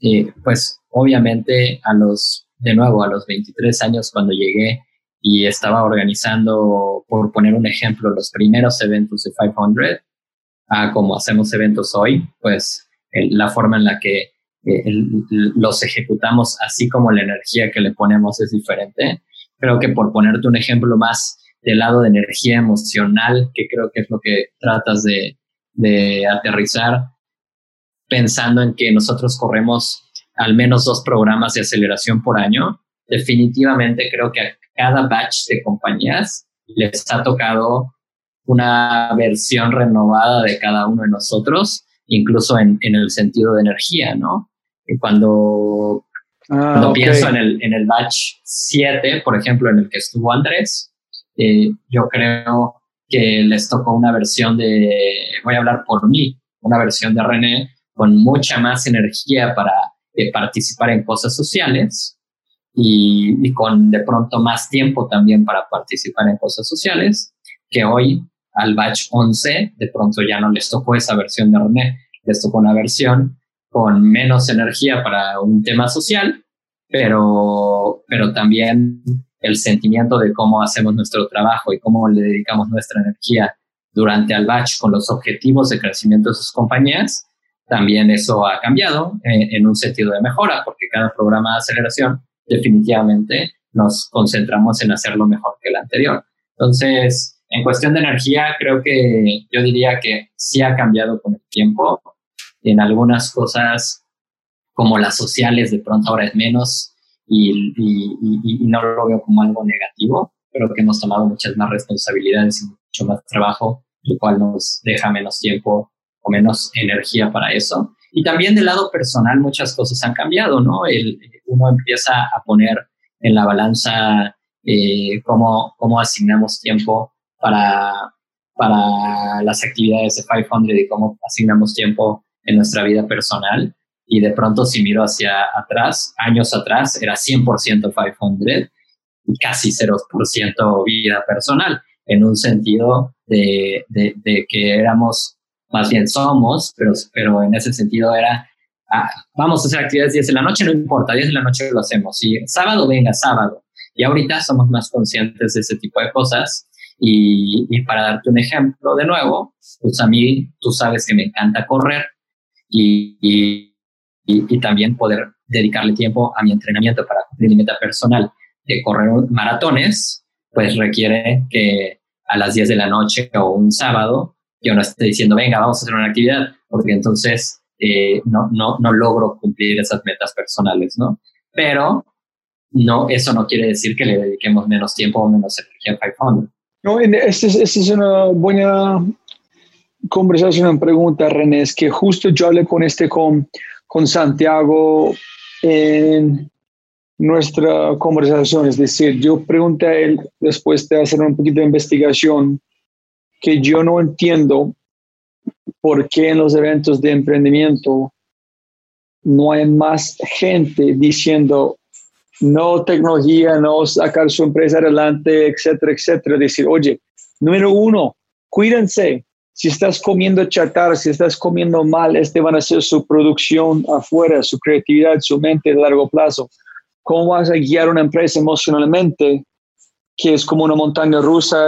Eh, pues obviamente a los, de nuevo, a los 23 años cuando llegué y estaba organizando, por poner un ejemplo, los primeros eventos de 500, a como hacemos eventos hoy, pues la forma en la que los ejecutamos, así como la energía que le ponemos es diferente. Creo que por ponerte un ejemplo más del lado de energía emocional, que creo que es lo que tratas de aterrizar, pensando en que nosotros corremos al menos dos programas de aceleración por año, definitivamente creo que cada batch de compañías les ha tocado una versión renovada de cada uno de nosotros, incluso en, en el sentido de energía, ¿no? Y cuando, ah, cuando pienso en el, en el batch 7, por ejemplo, en el que estuvo Andrés, eh, yo creo que les tocó una versión de, voy a hablar por mí, una versión de René con mucha más energía para eh, participar en cosas sociales y, y, con de pronto más tiempo también para participar en cosas sociales, que hoy al batch 11 de pronto ya no les tocó esa versión de René, les tocó una versión con menos energía para un tema social, pero, pero también el sentimiento de cómo hacemos nuestro trabajo y cómo le dedicamos nuestra energía durante el batch con los objetivos de crecimiento de sus compañías, también eso ha cambiado en, un sentido de mejora, porque cada programa de aceleración definitivamente nos concentramos en hacerlo mejor que el anterior. Entonces, en cuestión de energía, creo que yo diría que sí ha cambiado con el tiempo. En algunas cosas, como las sociales, de pronto ahora es menos y, no lo veo como algo negativo. Creo que hemos tomado muchas más responsabilidades y mucho más trabajo, lo cual nos deja menos tiempo o menos energía para eso. Y también del lado personal muchas cosas han cambiado, ¿no? Uno empieza a poner en la balanza eh, cómo, cómo asignamos tiempo para, para las actividades de 500 y cómo asignamos tiempo en nuestra vida personal y de pronto si miro hacia atrás, años atrás era 100% 500 y casi 0% vida personal, en un sentido de, de, que éramos, más bien somos, pero, pero en ese sentido era, ah, vamos a hacer actividades 10 de la noche, no importa, 10 de la noche lo hacemos, y sábado venga, sábado. Y ahorita somos más conscientes de ese tipo de cosas. Y, y para darte un ejemplo de nuevo, pues a mí, tú sabes que me encanta correr y y, también poder dedicarle tiempo a mi entrenamiento para cumplir mi meta personal de correr maratones, pues requiere que a las 10 de la noche o un sábado yo no esté diciendo, venga, vamos a hacer una actividad, porque entonces eh, no, logro cumplir esas metas personales, ¿no? Pero no, eso no quiere decir que le dediquemos menos tiempo o menos energía a 500. No, esta es, es, una buena conversación, una pregunta, René, es que justo yo hablé con este con con Santiago en nuestra conversación. Es decir, yo pregunté a él después de hacer un poquito de investigación que yo no entiendo por qué en los eventos de emprendimiento no hay más gente diciendo no tecnología, no sacar su empresa adelante, etcétera, etcétera. Decir, oye, número uno, cuídense, si estás comiendo chatarra, si estás comiendo mal, este van a ser su producción afuera, su creatividad, su mente a largo plazo. ¿Cómo vas a guiar una empresa emocionalmente que es como una montaña rusa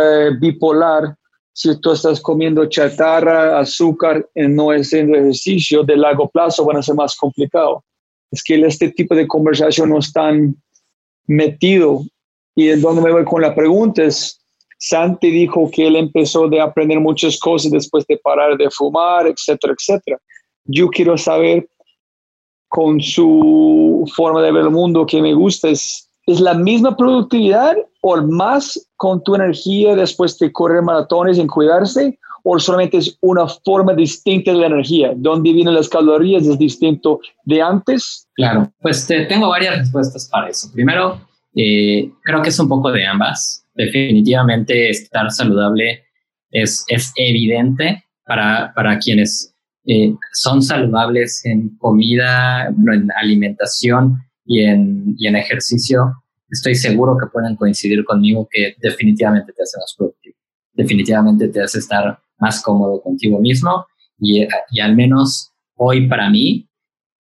bipolar? Si tú estás comiendo chatarra, azúcar, y no haciendo ejercicio, de largo plazo van a ser más complicado. Es que este tipo de conversación no están metido. Y es donde me voy con la pregunta es, Santi dijo que él empezó de aprender muchas cosas después de parar de fumar, etcétera, etcétera. Yo quiero saber con su forma de ver el mundo que me gusta, ¿es, ¿es la misma productividad o más con tu energía después de correr maratones en cuidarse? ¿O solamente es una forma distinta de la energía? ¿Dónde vienen las calorías? ¿Es distinto de antes? Claro, pues tengo varias respuestas para eso. Primero, eh, creo que es un poco de ambas definitivamente estar saludable es, es evidente para, para quienes eh, son saludables en comida, en alimentación y en, y en ejercicio. Estoy seguro que pueden coincidir conmigo que definitivamente te hace más productivo. Definitivamente te hace estar más cómodo contigo mismo y, y al menos hoy para mí,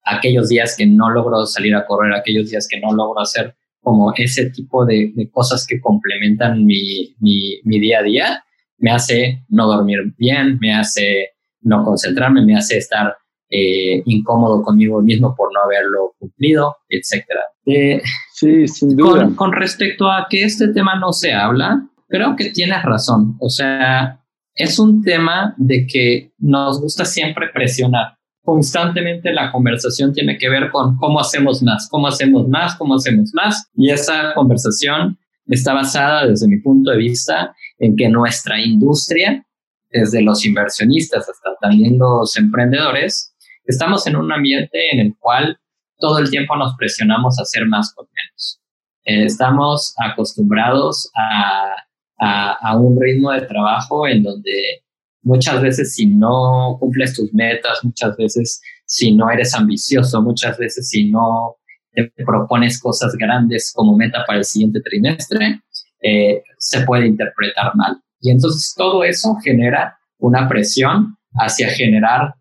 aquellos días que no logro salir a correr, aquellos días que no logro hacer como ese tipo de, cosas que complementan mi, mi, día a día, me hace no dormir bien, me hace no concentrarme, me hace estar eh, incómodo conmigo mismo por no haberlo cumplido, etcétera. Eh, sí, sin duda. Con, con, respecto a que este tema no se habla, creo que tienes razón. O sea, es un tema de que nos gusta siempre presionar constantemente la conversación tiene que ver con cómo hacemos más, cómo hacemos más, cómo hacemos más. Y esa conversación está basada desde mi punto de vista en que nuestra industria, desde los inversionistas hasta también los emprendedores, estamos en un ambiente en el cual todo el tiempo nos presionamos a hacer más con menos. Eh, estamos acostumbrados a, a, un ritmo de trabajo en donde muchas veces si no cumples tus metas, muchas veces si no eres ambicioso, muchas veces si no te propones cosas grandes como meta para el siguiente trimestre, eh, se puede interpretar mal. Y entonces todo eso genera una presión hacia generar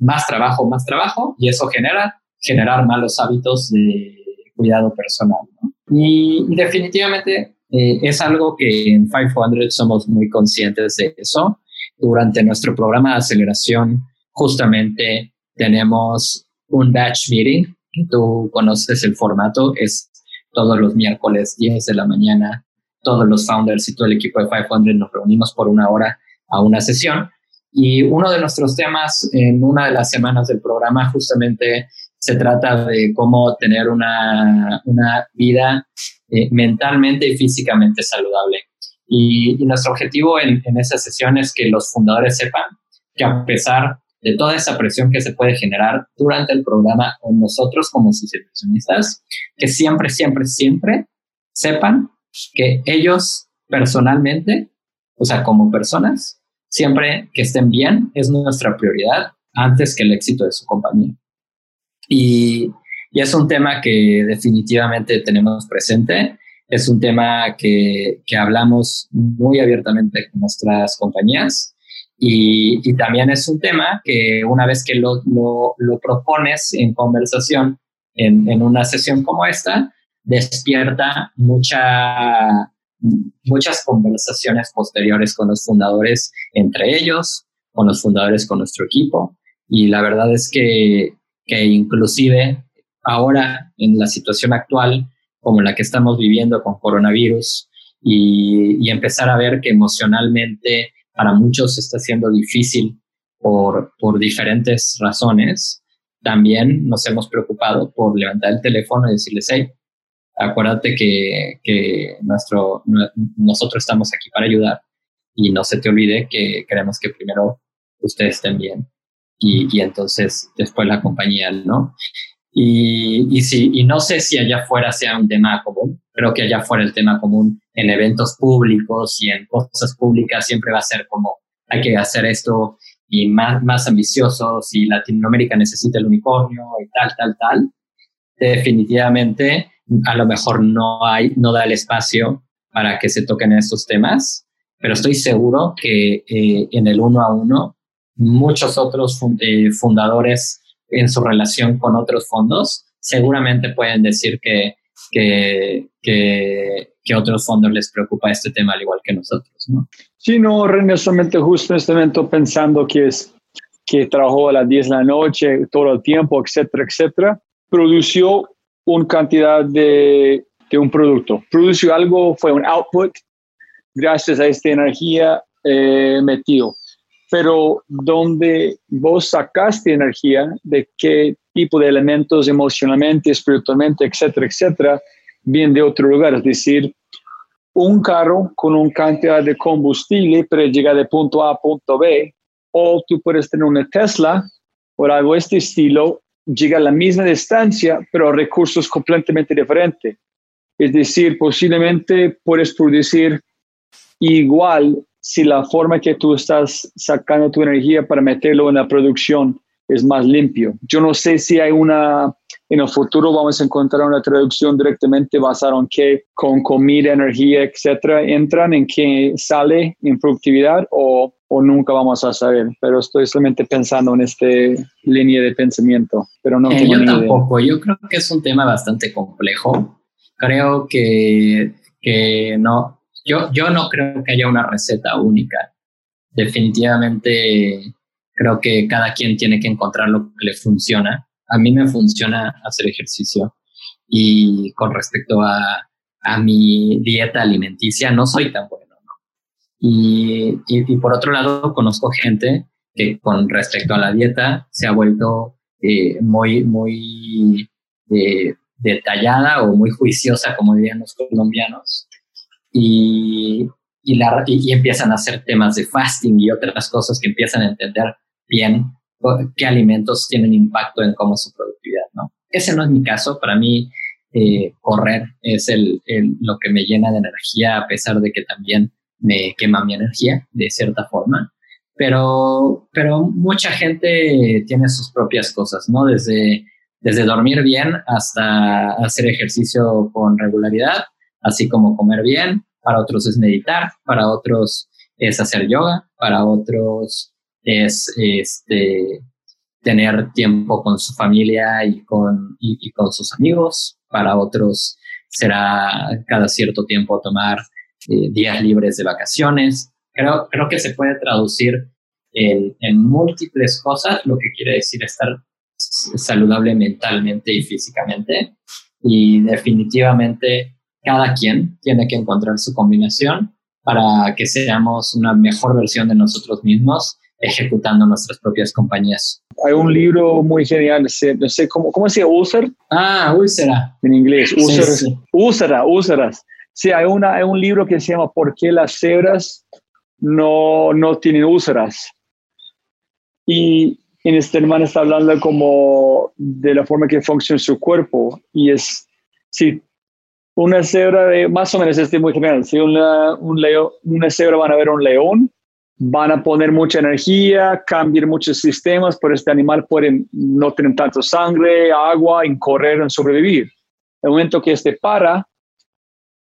más trabajo, más trabajo, y eso genera generar malos hábitos de cuidado personal. Y, definitivamente eh, es algo que en 500 somos muy conscientes de eso. Durante nuestro programa de aceleración, justamente tenemos un batch meeting, tú conoces el formato, es todos los miércoles 10 de la mañana, todos los founders y todo el equipo de 500 nos reunimos por una hora a una sesión. Y uno de nuestros temas en una de las semanas del programa justamente se trata de cómo tener una, una vida eh, mentalmente y físicamente saludable. Y, nuestro objetivo en, en esa sesión es que los fundadores sepan que a pesar de toda esa presión que se puede generar durante el programa o nosotros como sus inversionistas, que siempre, siempre, siempre sepan que ellos personalmente, o sea, como personas, siempre que estén bien es nuestra prioridad antes que el éxito de su compañía. Y, es un tema que definitivamente tenemos presente. Es un tema que, hablamos muy abiertamente con nuestras compañías. Y, también es un tema que una vez que lo, propones en conversación en, en, una sesión como esta, despierta mucha, muchas conversaciones posteriores con los fundadores entre ellos, con los fundadores con nuestro equipo. Y la verdad es que que inclusive ahora en la situación actual como la que estamos viviendo con coronavirus y, empezar a ver que emocionalmente para muchos está siendo difícil por, por diferentes razones, también nos hemos preocupado por levantar el teléfono y decirles, hey, acuérdate que, que nuestro, nosotros estamos aquí para ayudar y no se te olvide que queremos que primero ustedes estén bien y, entonces después la compañía, ¿no? Y, y, si, y no sé si allá afuera sea un tema común, creo que allá afuera el tema común en eventos públicos y en cosas públicas siempre va a ser como hay que hacer esto y más, más ambicioso, si Latinoamérica necesita el unicornio y tal, tal, tal. Definitivamente, a lo mejor no hay, no da el espacio para que se toquen estos temas, pero estoy seguro que eh, en el uno a uno muchos otros eh, fundadores en su relación con otros fondos, seguramente pueden decir que, que, que, otros fondos les preocupa este tema al igual que nosotros. ¿no? Sí, no, realmente justo en este momento pensando que es que trabajó a las 10 de la noche todo el tiempo, etcétera, etcétera, produció una cantidad de, de un producto. Produció algo, fue un output gracias a esta energía eh, metido pero donde vos sacaste energía, de qué tipo de elementos emocionalmente, espiritualmente, etcétera, etcétera, viene de otro lugar. Es decir, un carro con una cantidad de combustible para llegar de punto A a punto B, o tú puedes tener una Tesla o algo de este estilo, llega a la misma distancia, pero recursos completamente diferentes. Es decir, posiblemente puedes producir igual si la forma que tú estás sacando tu energía para meterlo en la producción es más limpio. Yo no sé si hay una, en el futuro vamos a encontrar una traducción directamente basada en qué con comida, energía, etcétera, entran, en qué sale en productividad o, o nunca vamos a saber. Pero estoy solamente pensando en esta línea de pensamiento, pero no eh, Yo tampoco, yo creo que es un tema bastante complejo. Creo que, que no, yo, yo no creo que haya una receta única. Definitivamente creo que cada quien tiene que encontrar lo que le funciona. A mí me funciona hacer ejercicio y con respecto a, a mi dieta alimenticia no soy tan bueno. ¿no? Y, y, por otro lado, conozco gente que con respecto a la dieta se ha vuelto eh, muy, muy eh, detallada o muy juiciosa, como dirían los colombianos, y, y, la, y, empiezan a hacer temas de fasting y otras cosas que empiezan a entender bien qué alimentos tienen impacto en cómo es su productividad, ¿no? Ese no es mi caso. Para mí, eh, correr es el, lo que me llena de energía, a pesar de que también me quema mi energía de cierta forma. Pero, pero mucha gente tiene sus propias cosas, ¿no? Desde, desde dormir bien hasta hacer ejercicio con regularidad, así como comer bien. Para otros es meditar, para otros es hacer yoga, para otros es este, tener tiempo con su familia y con, y, con sus amigos. Para otros será cada cierto tiempo tomar eh, días libres de vacaciones. Creo, creo que se puede traducir en, en múltiples cosas, lo que quiere decir estar saludable mentalmente y físicamente. Y definitivamente cada quien tiene que encontrar su combinación para que seamos una mejor versión de nosotros mismos ejecutando nuestras propias compañías. Hay un libro muy genial, no sé cómo, ¿cómo se? Ulcer. Ah, Úlcera. En inglés, Úlcera, úlceras. Sí, hay, una, hay un libro que se llama ¿Por qué las cebras no, no tienen úlceras? Y en este hermano está hablando como de la forma que funciona su cuerpo. Y es, si una cebra de, más o menos este muy general, si una, un leo, una cebra van a ver un león, van a poner mucha energía, cambiar muchos sistemas, pero este animal puede no tener tanto sangre, agua, en correr, en sobrevivir. El momento que este para,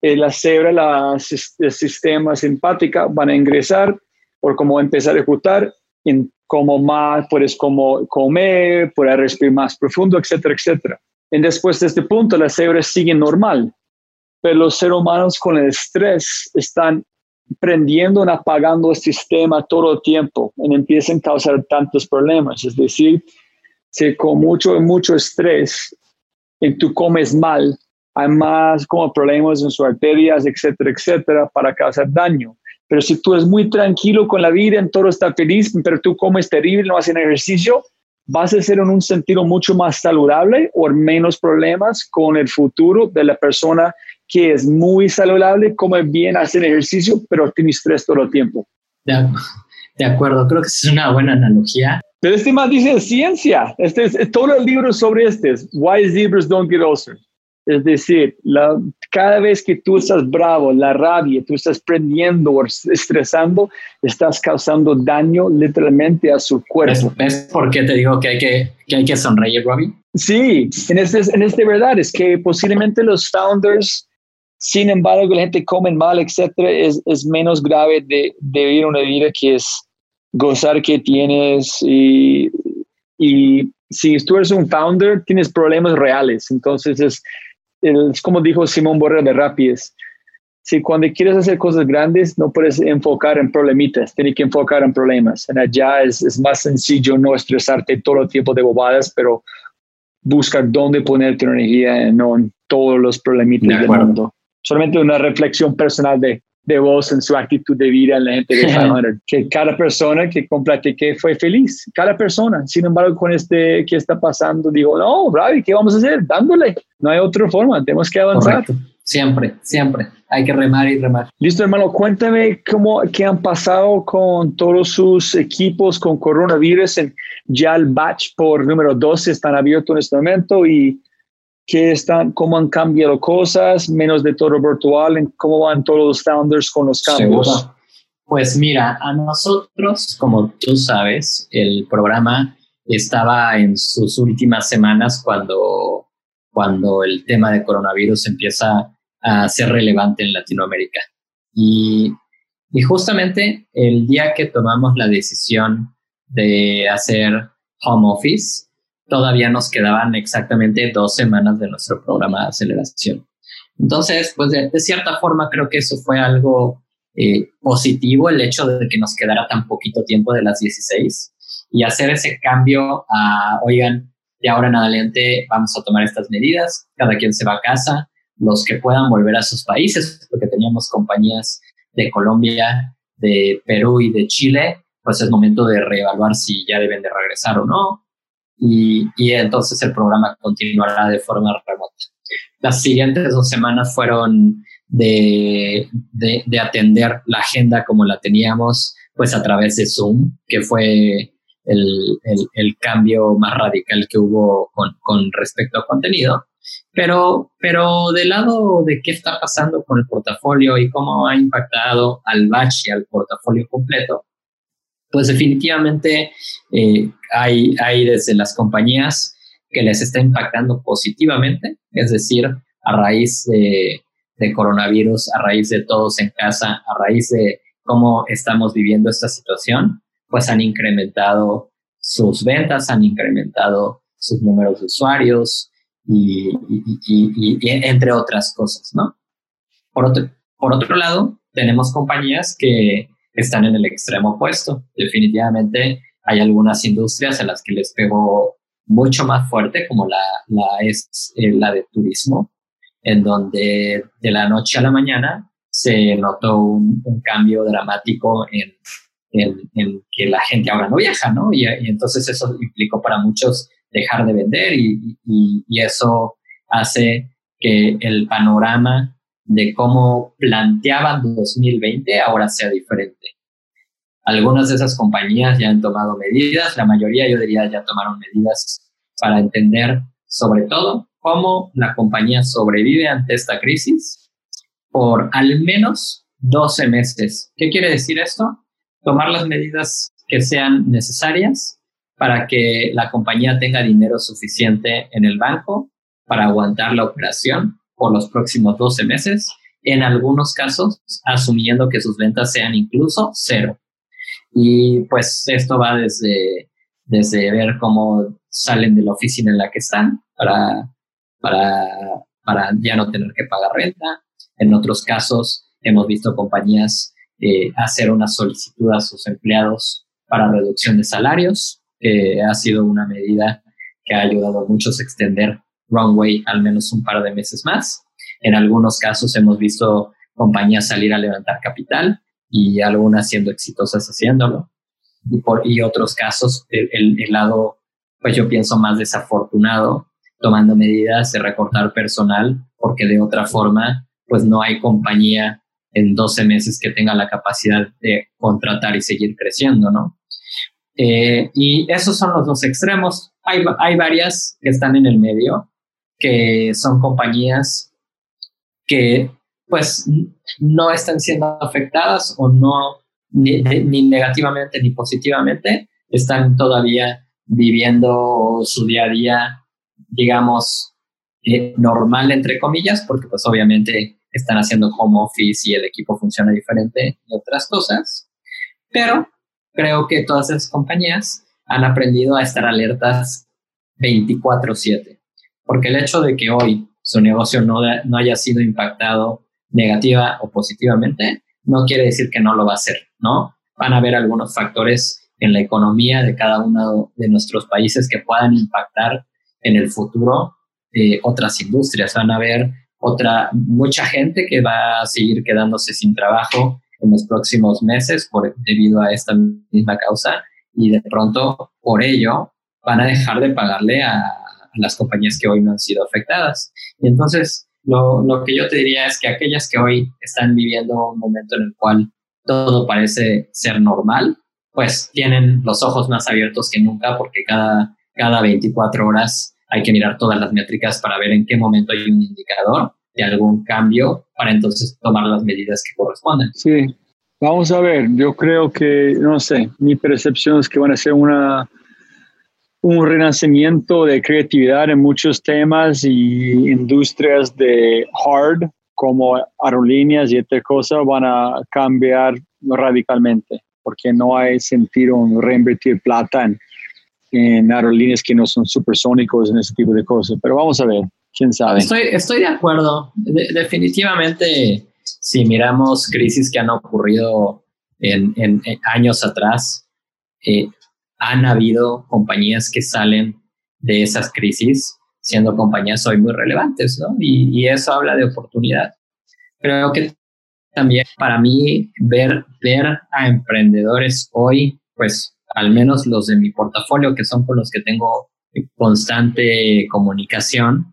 eh, la cebra, el sistema simpática van a ingresar por cómo empezar a ejecutar, en cómo más puedes como comer, puedes respirar más profundo, etcétera, etcétera. Y después de este punto, las cebras siguen normal, pero los seres humanos con el estrés están prendiendo y apagando el sistema todo el tiempo y empiezan a causar tantos problemas. Es decir, si con mucho, mucho estrés y tú comes mal, hay más como problemas en sus arterias, etcétera, etcétera, para causar daño. Pero si tú eres muy tranquilo con la vida, en todo está feliz, pero tú comes terrible, no haces ejercicio, vas a ser en un sentido mucho más saludable o menos problemas con el futuro de la persona que es muy saludable, come bien, hace ejercicio, pero tiene estrés todo el tiempo. De, acuerdo, creo que es una buena analogía. Pero este más dice ciencia. Este es, todo el libro sobre este Why Zebras Don't Get Ulcers. Es decir, la, cada vez que tú estás bravo, la rabia, tú estás prendiendo o estresando, estás causando daño literalmente a su cuerpo. ¿Ves, por qué te digo que hay que, que, hay que sonreír, Robbie? Sí, en este, en este verdad es que posiblemente los founders sin embargo, la gente come mal, etcétera, es, es menos grave de, de, vivir una vida que es gozar que tienes y, y si tú eres un founder, tienes problemas reales. Entonces, es, es como dijo Simón Borrell de Rapies, si cuando quieres hacer cosas grandes no puedes enfocar en problemitas, tienes que enfocar en problemas. En allá es, es, más sencillo no estresarte todo el tiempo de bobadas, pero buscar dónde poner tu energía, no en todos los problemitas del mundo solamente una reflexión personal de, de vos en su actitud de vida en la gente de 500. que cada persona que que fue feliz, cada persona. Sin embargo, con este que está pasando, digo, no, Bravi, ¿qué vamos a hacer? Dándole. No hay otra forma, tenemos que avanzar. Siempre, siempre. Hay que remar y remar. Listo, hermano. Cuéntame cómo qué han pasado con todos sus equipos con coronavirus. En, ya el batch por número 12 están abiertos en este momento y qué están, cómo han cambiado cosas, menos de todo virtual, cómo van todos los founders con los cambios. Pues mira, a nosotros, como tú sabes, el programa estaba en sus últimas semanas cuando, cuando el tema de coronavirus empieza a ser relevante en Latinoamérica. Y, y justamente el día que tomamos la decisión de hacer home office, todavía nos quedaban exactamente dos semanas de nuestro programa de aceleración. Entonces, pues de, cierta forma creo que eso fue algo eh, positivo, el hecho de que nos quedara tan poquito tiempo de las 16 y hacer ese cambio a, oigan, de ahora en adelante vamos a tomar estas medidas, cada quien se va a casa, los que puedan volver a sus países, porque teníamos compañías de Colombia, de Perú y de Chile, pues es momento de reevaluar si ya deben de regresar o no, y, entonces el programa continuará de forma remota. Las siguientes dos semanas fueron de, de, atender la agenda como la teníamos, pues a través de Zoom, que fue el, el, cambio más radical que hubo con, con, respecto a contenido. Pero, pero del lado de qué está pasando con el portafolio y cómo ha impactado al batch y al portafolio completo, pues definitivamente eh, hay, hay desde las compañías que les está impactando positivamente, es decir, a raíz de, de coronavirus, a raíz de todos en casa, a raíz de cómo estamos viviendo esta situación, pues han incrementado sus ventas, han incrementado sus números de usuarios y, entre otras cosas, ¿no? Por otro, por otro lado, tenemos compañías que están en el extremo opuesto. Definitivamente hay algunas industrias en las que les pegó mucho más fuerte, como la, la es eh, la de turismo, en donde de la noche a la mañana se notó un, cambio dramático en, en, que la gente ahora no viaja, ¿no? Y, entonces eso implicó para muchos dejar de vender y, y, eso hace que el panorama de cómo planteaban 2020 ahora sea diferente. Algunas de esas compañías ya han tomado medidas, la mayoría yo diría ya tomaron medidas para entender sobre todo cómo la compañía sobrevive ante esta crisis por al menos 12 meses. ¿Qué quiere decir esto? Tomar las medidas que sean necesarias para que la compañía tenga dinero suficiente en el banco para aguantar la operación por los próximos 12 meses, en algunos casos asumiendo que sus ventas sean incluso cero. Y pues esto va desde, desde ver cómo salen de la oficina en la que están para para, para ya no tener que pagar renta. En otros casos, hemos visto compañías eh, hacer una solicitud a sus empleados para reducción de salarios, que ha sido una medida que ha ayudado a muchos a extender runway al menos un par de meses más. En algunos casos hemos visto compañías salir a levantar capital y algunas siendo exitosas haciéndolo. Y, por, y otros casos, el, el lado, pues yo pienso más desafortunado, tomando medidas de recortar personal, porque de otra forma, pues no hay compañía en 12 meses que tenga la capacidad de contratar y seguir creciendo, ¿no? Eh, y esos son los dos extremos. Hay, hay varias que están en el medio, que son compañías que pues no están siendo afectadas o no ni, negativamente ni positivamente, están todavía viviendo su día a día digamos, eh, normal, entre comillas, porque pues obviamente están haciendo home office y el equipo funciona diferente y otras cosas. Pero creo que todas esas compañías han aprendido a estar alertas 24/7, porque el hecho de que hoy su negocio no, no haya sido impactado negativa o positivamente, no quiere decir que no lo va a hacer, ¿no? Van a haber algunos factores en la economía de cada uno de nuestros países que puedan impactar en el futuro eh, otras industrias. Van a haber otra, mucha gente que va a seguir quedándose sin trabajo en los próximos meses por, debido a esta misma causa y de pronto por ello van a dejar de pagarle a, las compañías que hoy no han sido afectadas. Y entonces lo, lo que yo te diría es que aquellas que hoy están viviendo un momento en el cual todo parece ser normal, pues tienen los ojos más abiertos que nunca porque cada, cada 24 horas hay que mirar todas las métricas para ver en qué momento hay un indicador de algún cambio para entonces tomar las medidas que corresponden. Sí, vamos a ver, yo creo que, no sé, mi percepción es que van a ser una, un renacimiento de creatividad en muchos temas y industrias de hard como aerolíneas y otra cosa van a cambiar radicalmente porque no hay sentido en reinvertir plata en en aerolíneas que no son supersónicos en ese tipo de cosas. Pero vamos a ver, quién sabe. Estoy, estoy de acuerdo. definitivamente, si miramos crisis que han ocurrido en, en, años atrás, eh, han habido compañías que salen de esas crisis siendo compañías hoy muy relevantes, ¿no? Y, eso habla de oportunidad. Creo que también para mí ver, ver a emprendedores hoy, pues al menos los de mi portafolio, que son con los que tengo constante comunicación,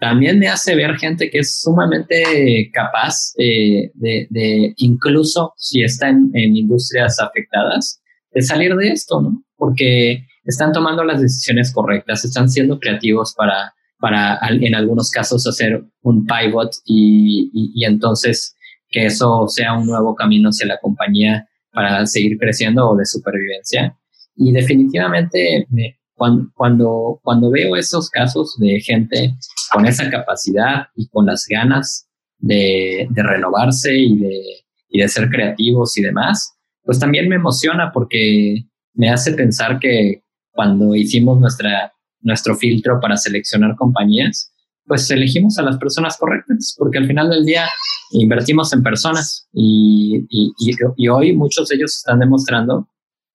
también me hace ver gente que es sumamente capaz de, de, incluso si está en, industrias afectadas, de salir de esto, ¿no? Porque están tomando las decisiones correctas, están siendo creativos para, para en algunos casos hacer un pivot y, y, entonces que eso sea un nuevo camino hacia la compañía para seguir creciendo o de supervivencia. Y definitivamente cuando, cuando, cuando veo esos casos de gente con esa capacidad y con las ganas de, de renovarse y de, y de ser creativos y demás, pues también me emociona porque me hace pensar que cuando hicimos nuestra, nuestro filtro para seleccionar compañías, pues elegimos a las personas correctas, porque al final del día invertimos en personas y, y, y, hoy muchos de ellos están demostrando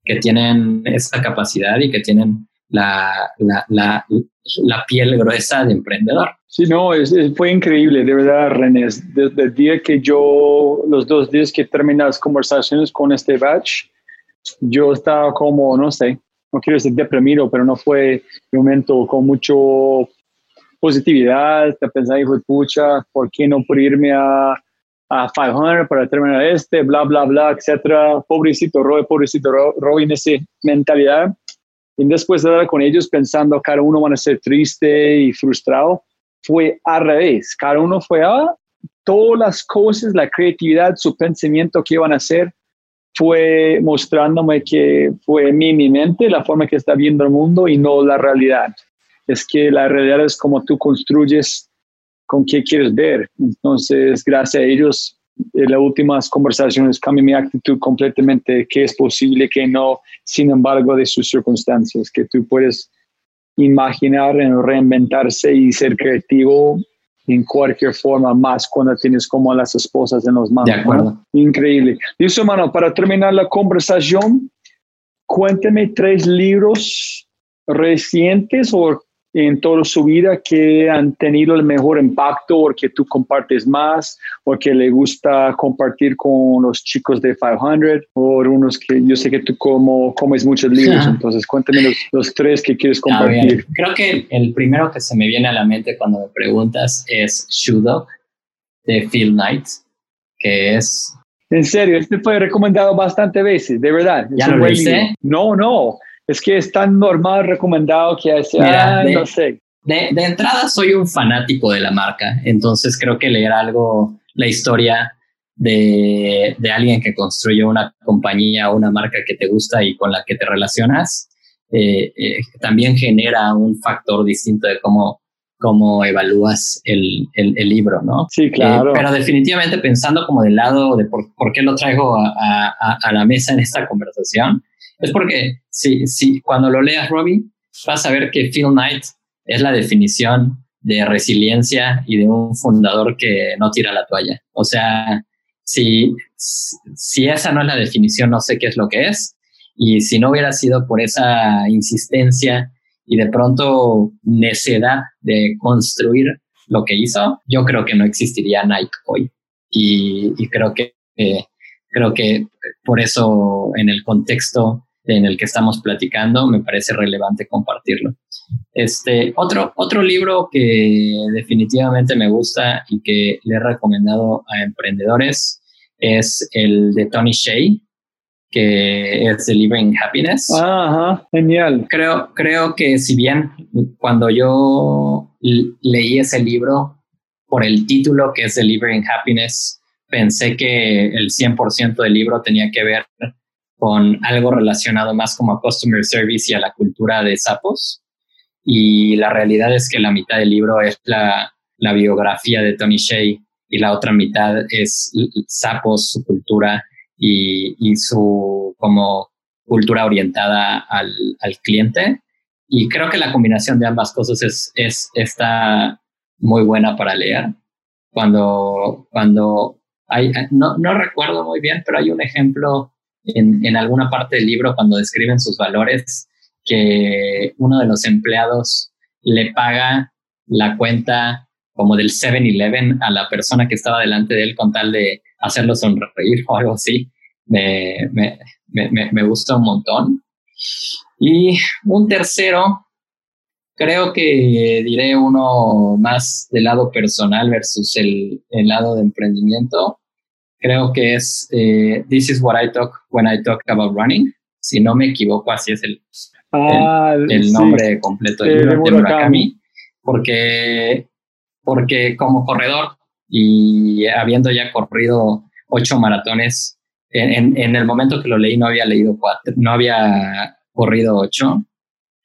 que tienen esa capacidad y que tienen la, la, la, la piel gruesa de emprendedor. Sí, no, es, fue increíble, de verdad, René. Desde el día que yo, los dos días que terminé las conversaciones con este batch, yo estaba como, no sé, no quiero decir deprimido, pero no fue un momento con mucho positividad, te pensaba, hijo de pucha, ¿por qué no por irme a, a 500 para terminar este, bla, bla, bla, etcétera? Pobrecito Roy, pobrecito Roy, en esa mentalidad. Y después de hablar con ellos pensando, cada uno van a ser triste y frustrado, fue al revés. Cada uno fue a ah, todas las cosas, la creatividad, su pensamiento que iban a hacer, fue mostrándome que fue mi, mi mente, la forma que está viendo el mundo y no la realidad. Es que la realidad es como tú construyes con qué quieres ver. Entonces, gracias a ellos, en las últimas conversaciones cambié mi actitud completamente, que es posible, que no, sin embargo, de sus circunstancias, que tú puedes imaginar, reinventarse y ser creativo en cualquier forma, más cuando tienes como las esposas en los manos. De acuerdo. Increíble. Listo, hermano, para terminar la conversación, cuénteme tres libros recientes o en toda su vida que han tenido el mejor impacto o que tú compartes más o que le gusta compartir con los chicos de 500 o unos que yo sé que tú como comes muchos libros, entonces cuéntame los, los, tres que quieres compartir. Creo que el primero que se me viene a la mente cuando me preguntas es Shoe Dog de Phil Knight, que es... En serio, este fue recomendado bastante veces, de verdad. ¿Ya lo viste? No, no. Es que es tan normal, recomendado que hace, de, no sé. De, de, entrada soy un fanático de la marca, entonces creo que leer algo, la historia de, de alguien que construye una compañía o una marca que te gusta y con la que te relacionas, eh, eh, también genera un factor distinto de cómo, cómo evalúas el, el, libro, ¿no? Sí, claro. Eh, pero definitivamente pensando como del lado de por, por qué lo traigo a, a, a, la mesa en esta conversación, es porque si, si cuando lo leas, Robbie, vas a ver que Phil Knight es la definición de resiliencia y de un fundador que no tira la toalla. O sea, si, si esa no es la definición, no sé qué es lo que es. Y si no hubiera sido por esa insistencia y de pronto necedad de construir lo que hizo, yo creo que no existiría Nike hoy. Y, y creo que eh, creo que por eso en el contexto en el que estamos platicando, me parece relevante compartirlo. Este, otro, otro libro que definitivamente me gusta y que le he recomendado a emprendedores es el de Tony Shea, que es Delivering Happiness. Ajá, genial. Creo, creo que si bien cuando yo leí ese libro por el título que es Delivering Happiness, pensé que el 100% del libro tenía que ver con algo relacionado más como a customer service y a la cultura de sapos. Y la realidad es que la mitad del libro es la, la biografía de Tony Shea y la otra mitad es sapos, su cultura y, y su como cultura orientada al, al, cliente. Y creo que la combinación de ambas cosas es, es, está muy buena para leer. Cuando, cuando hay, no, no recuerdo muy bien, pero hay un ejemplo en, en alguna parte del libro cuando describen sus valores que uno de los empleados le paga la cuenta como del 7-Eleven a la persona que estaba delante de él con tal de hacerlo sonreír o algo así. Me, me, me, me gusta un montón. Y un tercero, creo que diré uno más del lado personal versus el, el lado de emprendimiento. Creo que es eh, This is what I talk when I talk about running. Si no me equivoco, así es el, Ah, el sí. nombre completo del de libro de. Murakami, porque, porque como corredor y habiendo ya corrido ocho maratones, en, en- en el momento que lo leí no había leído cuatro, no había corrido ocho,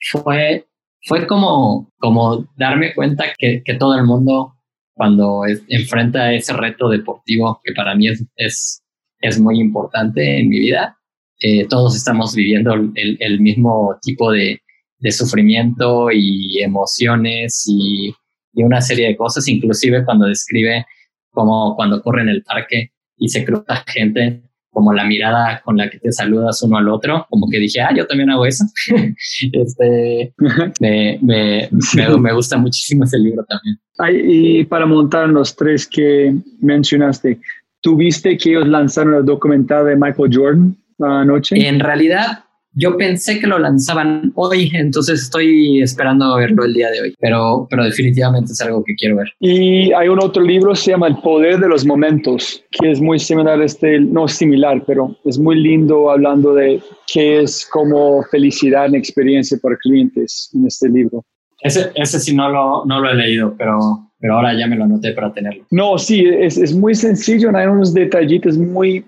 fue, fue como, como darme cuenta que, que todo el mundo cuando es- enfrenta ese reto deportivo que para mí es, es, es muy importante en mi vida, eh, todos estamos viviendo el, el mismo tipo de, de sufrimiento y emociones y, y una serie de cosas, inclusive cuando describe como cuando corre en el parque y se cruza gente, como la mirada con la que te saludas uno al otro, como que dije, ah, yo también hago eso. este, me, me, me, me gusta muchísimo ese libro también. Ay, y para montar los tres que mencionaste, ¿tuviste que ellos lanzaron el documental de Michael Jordan anoche? En realidad, yo pensé que lo lanzaban hoy, entonces estoy esperando verlo el día de hoy, pero, pero definitivamente es algo que quiero ver. Y hay un otro libro, se llama El Poder de los Momentos, que es muy similar a este, no similar, pero es muy lindo hablando de qué es como felicidad en experiencia para clientes en este libro. Ese, ese sí no lo, no lo he leído, pero, pero ahora ya me lo anoté para tenerlo. No, sí, es, es muy sencillo, hay unos detallitos muy...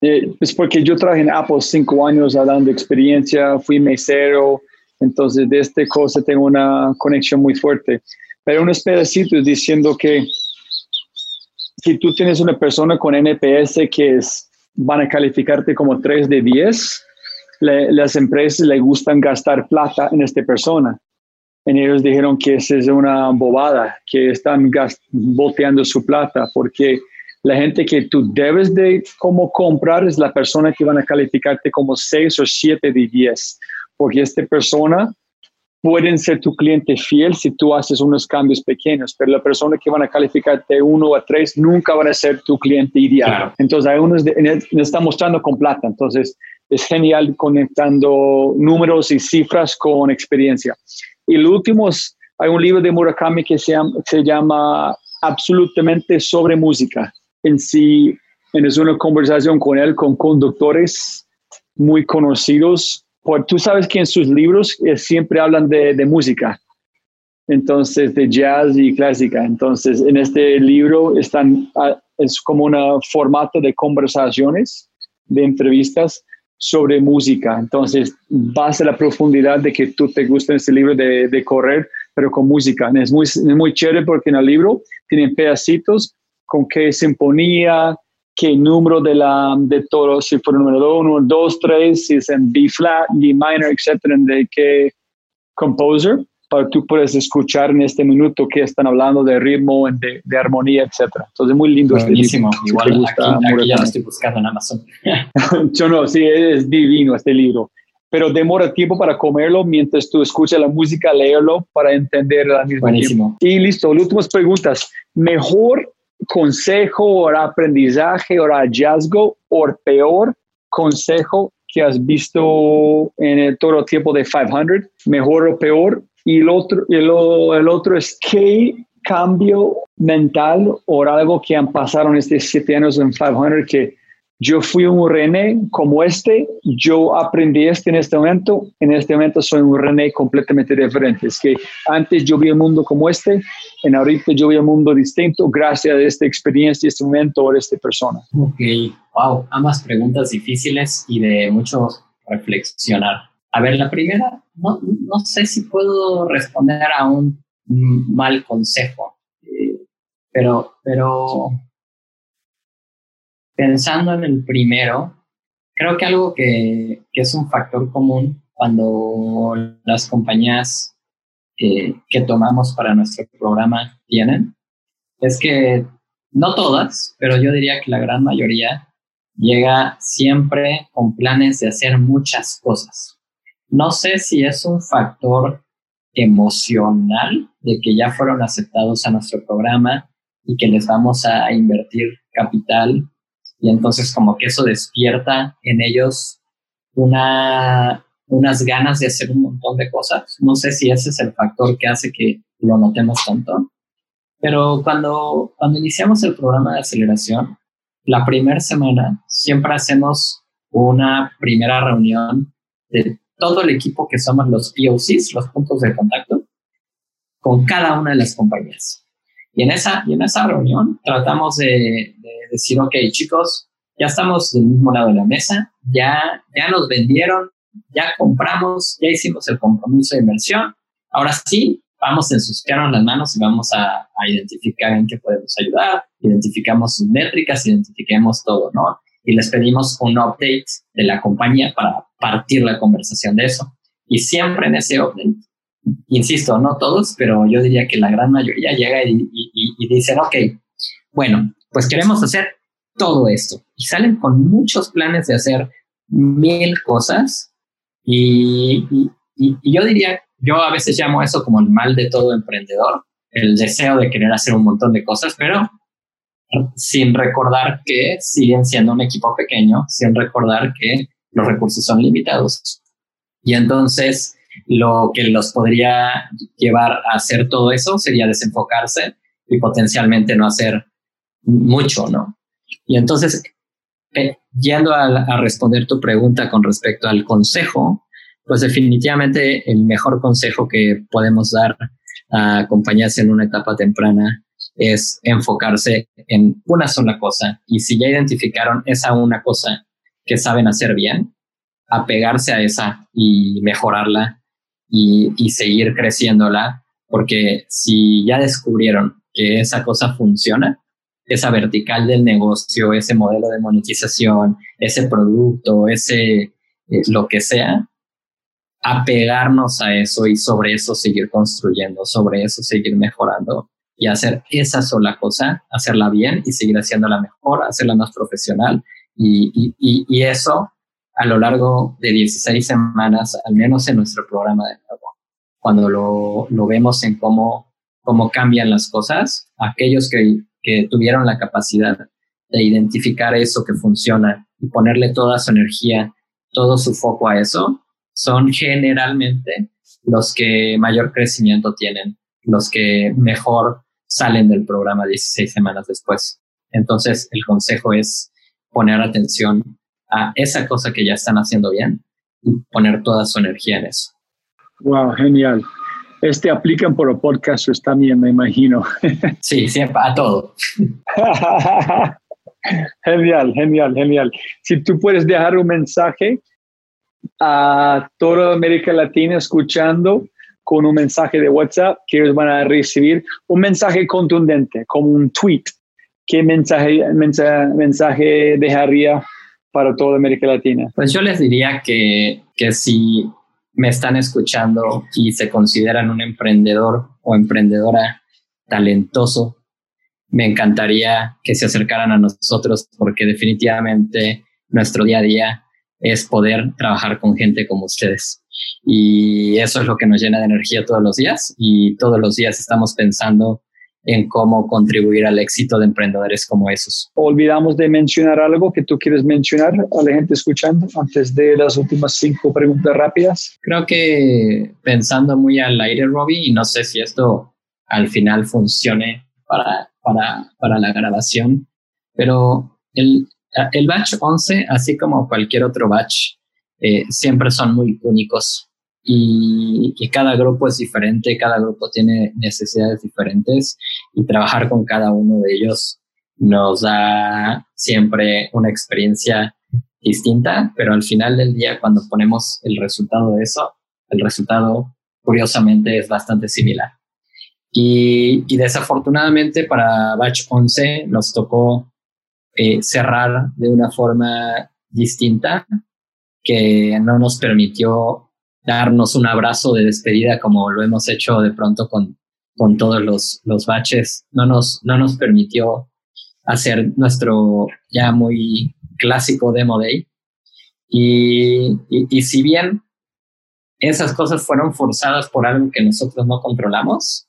Eh, es porque yo trabajé en Apple cinco años de experiencia, fui mesero, entonces de esta cosa tengo una conexión muy fuerte. Pero unos pedacitos diciendo que si tú tienes una persona con NPS que es, van a calificarte como 3 de 10, le- las empresas le gustan gastar plata en esta persona. Y ellos dijeron que esa es una bobada, que están boteando su plata, porque la gente que tú debes de como comprar es la persona que van a calificarte como 6 o 7 de 10, porque esta persona pueden ser tu cliente fiel si tú haces unos cambios pequeños, pero la persona que van a calificarte 1 a 3 nunca van a ser tu cliente ideal. Claro. Entonces, hay unos nos está mostrando con plata, entonces es genial conectando números y cifras con experiencia. Y el último, es- hay un libro de Murakami que se llama, se llama Absolutamente sobre música. En sí, en- una conversación con él, con conductores muy conocidos. Pues tú sabes que en sus libros eh, siempre hablan de, de música, entonces de jazz y clásica. Entonces, en este libro están, es como un formato de conversaciones, de entrevistas sobre música. Entonces, vas a la profundidad de que tú te gusta este libro de, de correr, pero con música. Es muy, es muy chévere porque en el libro tienen pedacitos con qué sinfonía, qué número de, la, de todo, si fue número 1, 2, 3, si es en B flat, B minor, etcétera, de qué composer, para que tú puedas escuchar en este minuto que están hablando de ritmo, de, de armonía, etcétera. Entonces, muy lindo este Buenísimo. libro. Si te Igual gusta aquí, aquí ya lo estoy buscando en Amazon. Yo no, sí, es divino este libro. Pero demora tiempo para comerlo mientras tú escuchas la música, leerlo para entender mismo tiempo. Buenísimo. Y listo, las últimas preguntas. ¿Mejor consejo o aprendizaje o hallazgo o peor consejo que has visto en el, todo el tiempo de 500? ¿Mejor o peor? Y el otro, lo- el otro es qué cambio mental o algo que han pasado en estos siete años en 500 que yo fui un René como este, yo aprendí este en este momento, en este momento soy un René completamente diferente. Es que antes yo vi el mundo como este, en ahorita yo vi el mundo distinto gracias a esta experiencia, este momento o esta persona. Ok, wow, ambas preguntas difíciles y de mucho reflexionar. A ver, la primera, no, no sé si puedo responder a un mal consejo, eh, pero, pero pensando en el primero, creo que algo que, que es un factor común cuando las compañías eh, que tomamos para nuestro programa tienen, es que no todas, pero yo diría que la gran mayoría llega siempre con planes de hacer muchas cosas. No sé si es un factor emocional de que ya fueron aceptados a nuestro programa y que les vamos a invertir capital y entonces como que eso despierta en ellos una unas ganas de hacer un montón de cosas. No sé si ese es el factor que hace que lo notemos tanto, pero cuando, cuando iniciamos el programa de aceleración, la primera semana siempre hacemos una primera reunión de todo el equipo que somos los POCs, los puntos de contacto, con cada una de las compañías. Y en esa, y en esa reunión tratamos de, de decir, ok, chicos, ya estamos del mismo lado de la mesa, ya, ya nos vendieron, ya compramos, ya hicimos el compromiso de inversión. Ahora sí, vamos a ensuciarnos las manos y vamos a, a, identificar en qué podemos ayudar, identificamos sus métricas, identifiquemos todo, ¿no? Y les pedimos un update de la compañía para partir la conversación de eso. Y siempre en ese update, insisto, no todos, pero yo diría que la gran mayoría llega y, y, y dicen, ok, bueno, pues queremos hacer todo esto. Y salen con muchos planes de hacer mil cosas. Y, yo diría yo a veces llamo eso como el mal de todo emprendedor, el deseo de querer hacer un montón de cosas, pero sin recordar que siguen siendo un equipo pequeño, sin recordar que los recursos son limitados. Y entonces lo que los podría llevar a hacer todo eso sería desenfocarse y potencialmente no hacer mucho, ¿no? Y entonces, eh, yendo a, responder tu pregunta con respecto al consejo, pues definitivamente el mejor consejo que podemos dar a compañías en una etapa temprana es enfocarse en una sola cosa. Y si ya identificaron esa una cosa que saben hacer bien, apegarse a esa y mejorarla y, y seguir creciéndola, porque si ya descubrieron que esa cosa funciona, esa vertical del negocio, ese modelo de monetización, ese producto, ese eh, lo que sea, apegarnos a eso y sobre eso seguir construyendo, sobre eso seguir mejorando y hacer esa sola cosa, hacerla bien y seguir haciéndola mejor, hacerla más profesional. Y, y, y eso a lo largo de 16 semanas, al menos en nuestro programa de nuevo, cuando lo, lo vemos en cómo, cómo cambian las cosas, aquellos que, que tuvieron la capacidad de identificar eso que funciona y ponerle toda su energía, todo su foco a eso, son generalmente los que mayor crecimiento tienen, los que mejor salen del programa 16 semanas después. Entonces, el consejo es poner atención a esa cosa que ya están haciendo bien y poner toda su energía en eso. Wow, genial. Este aplican por podcasts también, me imagino. Sí, siempre, a todo. genial, genial, genial. Si tú puedes dejar un mensaje a toda América Latina escuchando con un mensaje de WhatsApp que ellos van a recibir un mensaje contundente, como un tweet. ¿Qué mensaje, mensaje, mensaje dejaría para toda América Latina? Pues yo les diría que, que si me están escuchando y se consideran un emprendedor o emprendedora talentoso, me encantaría que se acercaran a nosotros porque definitivamente nuestro día a día es poder trabajar con gente como ustedes. Y eso es lo que nos llena de energía todos los días y todos los días estamos pensando en cómo contribuir al éxito de emprendedores como esos. Olvidamos de mencionar algo que tú quieres mencionar a la gente escuchando antes de las últimas cinco preguntas rápidas. Creo que pensando muy al aire, Robbie, y no sé si esto al final funcione para, para, para la grabación, pero el, el batch 11, así como cualquier otro batch, eh, siempre son muy únicos y, y, cada grupo es diferente, cada grupo tiene necesidades diferentes y trabajar con cada uno de ellos nos da siempre una experiencia distinta, pero al final del día cuando ponemos el resultado de eso, el resultado curiosamente es bastante similar. Y, desafortunadamente para Batch 11 nos tocó eh, cerrar de una forma distinta que no nos permitió darnos un abrazo de despedida como lo hemos hecho de pronto con, con todos los, los baches. No nos, no nos permitió hacer nuestro ya muy clásico demo day. Y, y, si bien esas cosas fueron forzadas por algo que nosotros no controlamos,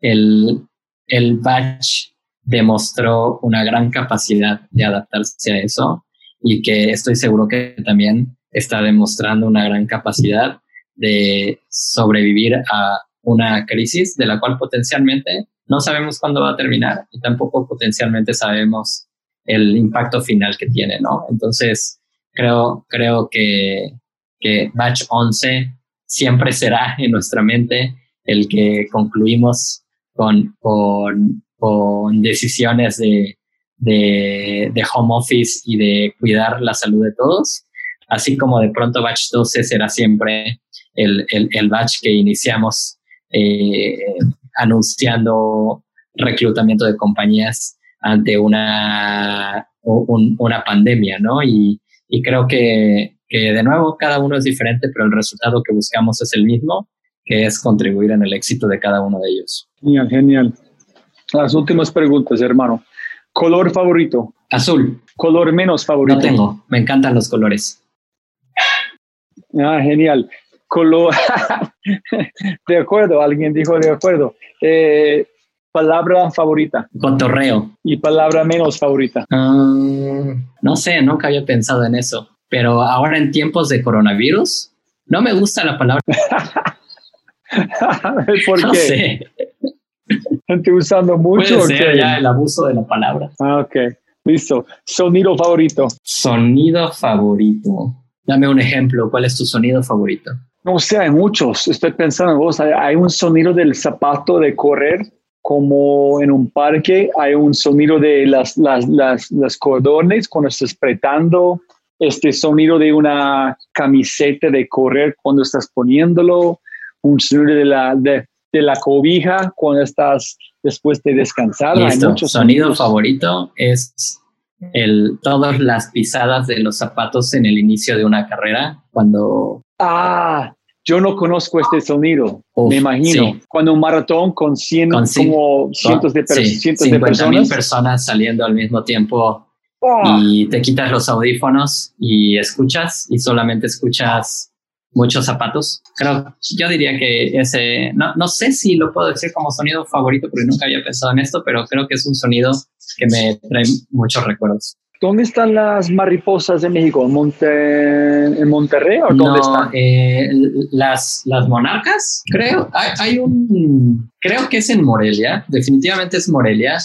el, el batch demostró una gran capacidad de adaptarse a eso y que estoy seguro que también está demostrando una gran capacidad de sobrevivir a una crisis de la cual potencialmente no sabemos cuándo va a terminar y tampoco potencialmente sabemos el impacto final que tiene, ¿no? Entonces, creo, creo que, que Batch 11 siempre será en nuestra mente el que concluimos con, con, con decisiones de, de, de, home office y de cuidar la salud de todos, así como de pronto Batch 12 será siempre el, el, el batch que iniciamos eh, anunciando reclutamiento de compañías ante una, una pandemia, ¿no? Y, y creo que, que, de nuevo cada uno es diferente, pero el resultado que buscamos es el mismo, que es contribuir en el éxito de cada uno de ellos. Genial, genial. Las últimas preguntas, hermano. ¿Color favorito? Azul. ¿Color menos favorito? No tengo, me encantan los colores. Ah, genial. Color, de acuerdo, alguien dijo de acuerdo. Eh, palabra favorita. Cotorreo. Y palabra menos favorita. Um, no sé, nunca había pensado en eso. Pero ahora en tiempos de coronavirus, no me gusta la palabra. ¿Por qué? No sé. Gente usando mucho. Puede ser ya el abuso de la palabra. Ah, ok. Listo. Sonido favorito. Sonido favorito. Dame un ejemplo. ¿Cuál es tu sonido favorito? No sé, hay muchos. Estoy pensando en vos. Hay, hay un sonido del zapato de correr como en un parque hay un sonido de las, las, las, las cordones cuando estás apretando, este sonido de una camiseta de correr cuando estás poniéndolo, un sonido de la, de, de la cobija cuando estás después de descansar. Hay muchos sonido sonidos. favorito es el, todas las pisadas de los zapatos en el inicio de una carrera, cuando Ah, yo no conozco este sonido, Uf, me imagino. sí. Cuando un maratón con, cien, Con como cientos de, sí, cientos de 50.000 personas. personas saliendo al mismo tiempo ¡Ah! y te quitas los audífonos y escuchas y solamente escuchas muchos zapatos. Creo, yo diría que ese, no, no sé si lo puedo decir como sonido favorito porque nunca había pensado en esto, pero creo que es un sonido que me trae muchos recuerdos. ¿Dónde están las mariposas de México? ¿En, Monte, en Monterrey o dónde No, están? eh, las, las monarcas, creo, hay, hay un, creo que es en Morelia, definitivamente es Morelia,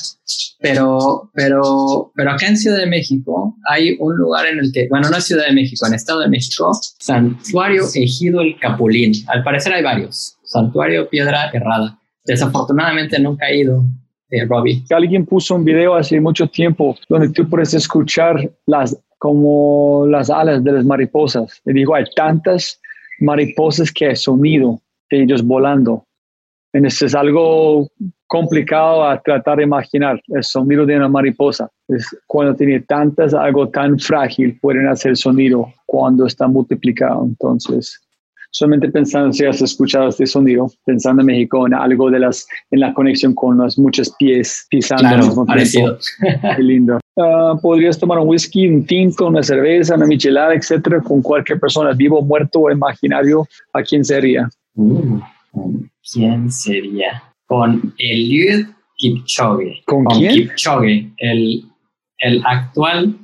pero, pero, pero acá en Ciudad de México hay un lugar en el que, bueno, no es Ciudad de México, en Estado de México, Santuario Ejido el Capulín. Al parecer hay varios. Santuario Piedra Errada. Desafortunadamente nunca he ido, Robbie. Alguien puso un video hace mucho tiempo donde tú puedes escuchar las como las alas de las mariposas. Y digo, hay tantas mariposas que hay sonido de ellos volando. Eso es algo complicado a tratar de imaginar, el sonido de una mariposa. Es cuando tiene tantas, algo tan frágil, pueden hacer sonido cuando está multiplicado. Entonces, solamente pensando si has escuchado este sonido, pensando en México, en algo de las, en la conexión con los muchos pies pisando Claro, parecido. Qué lindo. Ah, Podrías tomar un whisky, un tinto, una cerveza, una michelada, etcétera, con cualquier persona, vivo, muerto o imaginario. ¿A quién sería? Uh, ¿Quién sería? Con Eliud Kipchoge. ¿Con quién? Kipchoge, el, el actual,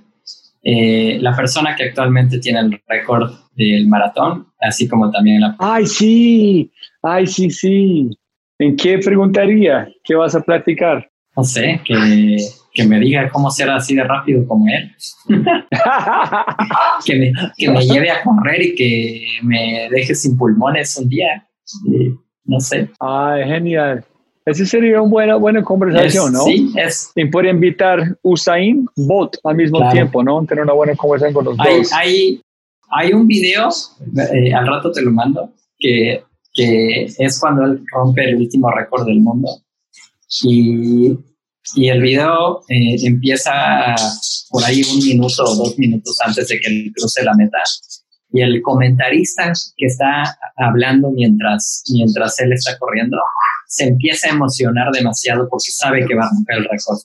eh, la persona que actualmente tiene el récord del maratón, así como también la... Ay, sí. Ay, sí, sí. ¿En qué preguntaría? ¿Qué vas a platicar? No sé, que, que me diga cómo ser así de rápido como él. que, me, que me lleve a correr y que me deje sin pulmones un día. No sé. Ay, genial. Esa sería una buena, buena conversación, Es- ¿no? Sí, es, Y puede invitar Usain Bolt al mismo Claro. tiempo, ¿no? Tener una buena conversación con los hay, dos. hay, hay un video, eh, al rato te lo mando, que, que es cuando él rompe el último récord del mundo. Y, y el video eh, empieza por ahí un minuto o dos minutos antes de que él cruce la meta. Y el comentarista que está hablando mientras, mientras él está corriendo se empieza a emocionar demasiado porque sabe que va a romper el récord.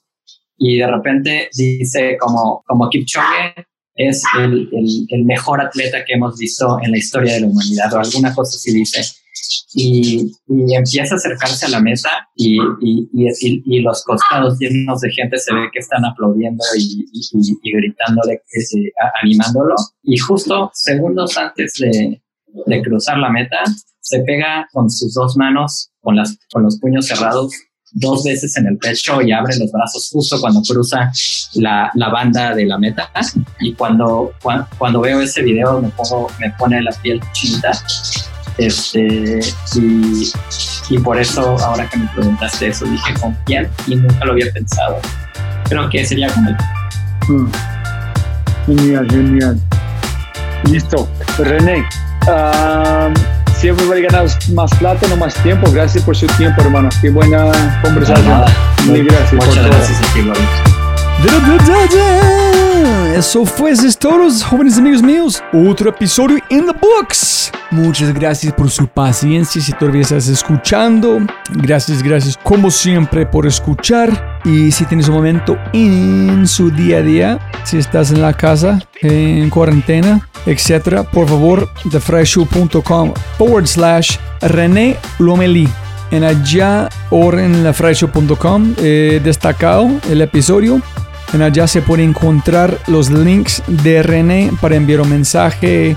Y de repente dice como, como Kipchoge, es el, el, mejor atleta que hemos visto en la historia de la humanidad o alguna cosa así dice. Y, y empieza a acercarse a la mesa y, y, y, los costados llenos de gente se ve que están aplaudiendo y, gritándole, eh, animándolo. Y justo segundos antes de, de cruzar la meta, se pega con sus dos manos, con, las, con los puños cerrados, dos veces en el pecho y abre los brazos justo cuando cruza la, la banda de la meta. Y cuando, cuando, veo ese video me, pongo, me pone la piel chinita. Este, y, y por eso, ahora que me preguntaste eso, dije con quién y nunca lo había pensado. Creo que sería con él. Mm. Genial, genial. Listo. René, siempre voy a ganar más plata, no más tiempo. Gracias por su tiempo, hermano. Qué buena conversación. Muy gracias. Muchas gracias Eso fue todos, jóvenes amigos míos. Otro episodio in the books. Muchas gracias por su paciencia si todavía estás escuchando. Gracias, gracias como siempre por escuchar. Y si tienes un momento en su día a día, si estás en la casa, en cuarentena, etcétera, por favor, thefryshow.com forward slash René Lomeli. En allá o en lafryshow.com eh, destacado el episodio. En allá se puede encontrar los links de René para enviar un mensaje,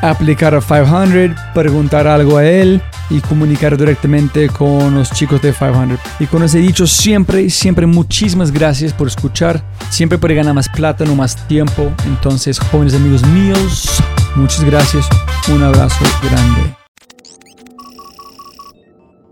aplicar a 500, preguntar algo a él y comunicar directamente con los chicos de 500. Y con ese dicho, siempre, siempre muchísimas gracias por escuchar. Siempre puede ganar más plata, no más tiempo. Entonces, jóvenes amigos míos, muchas gracias. Un abrazo grande.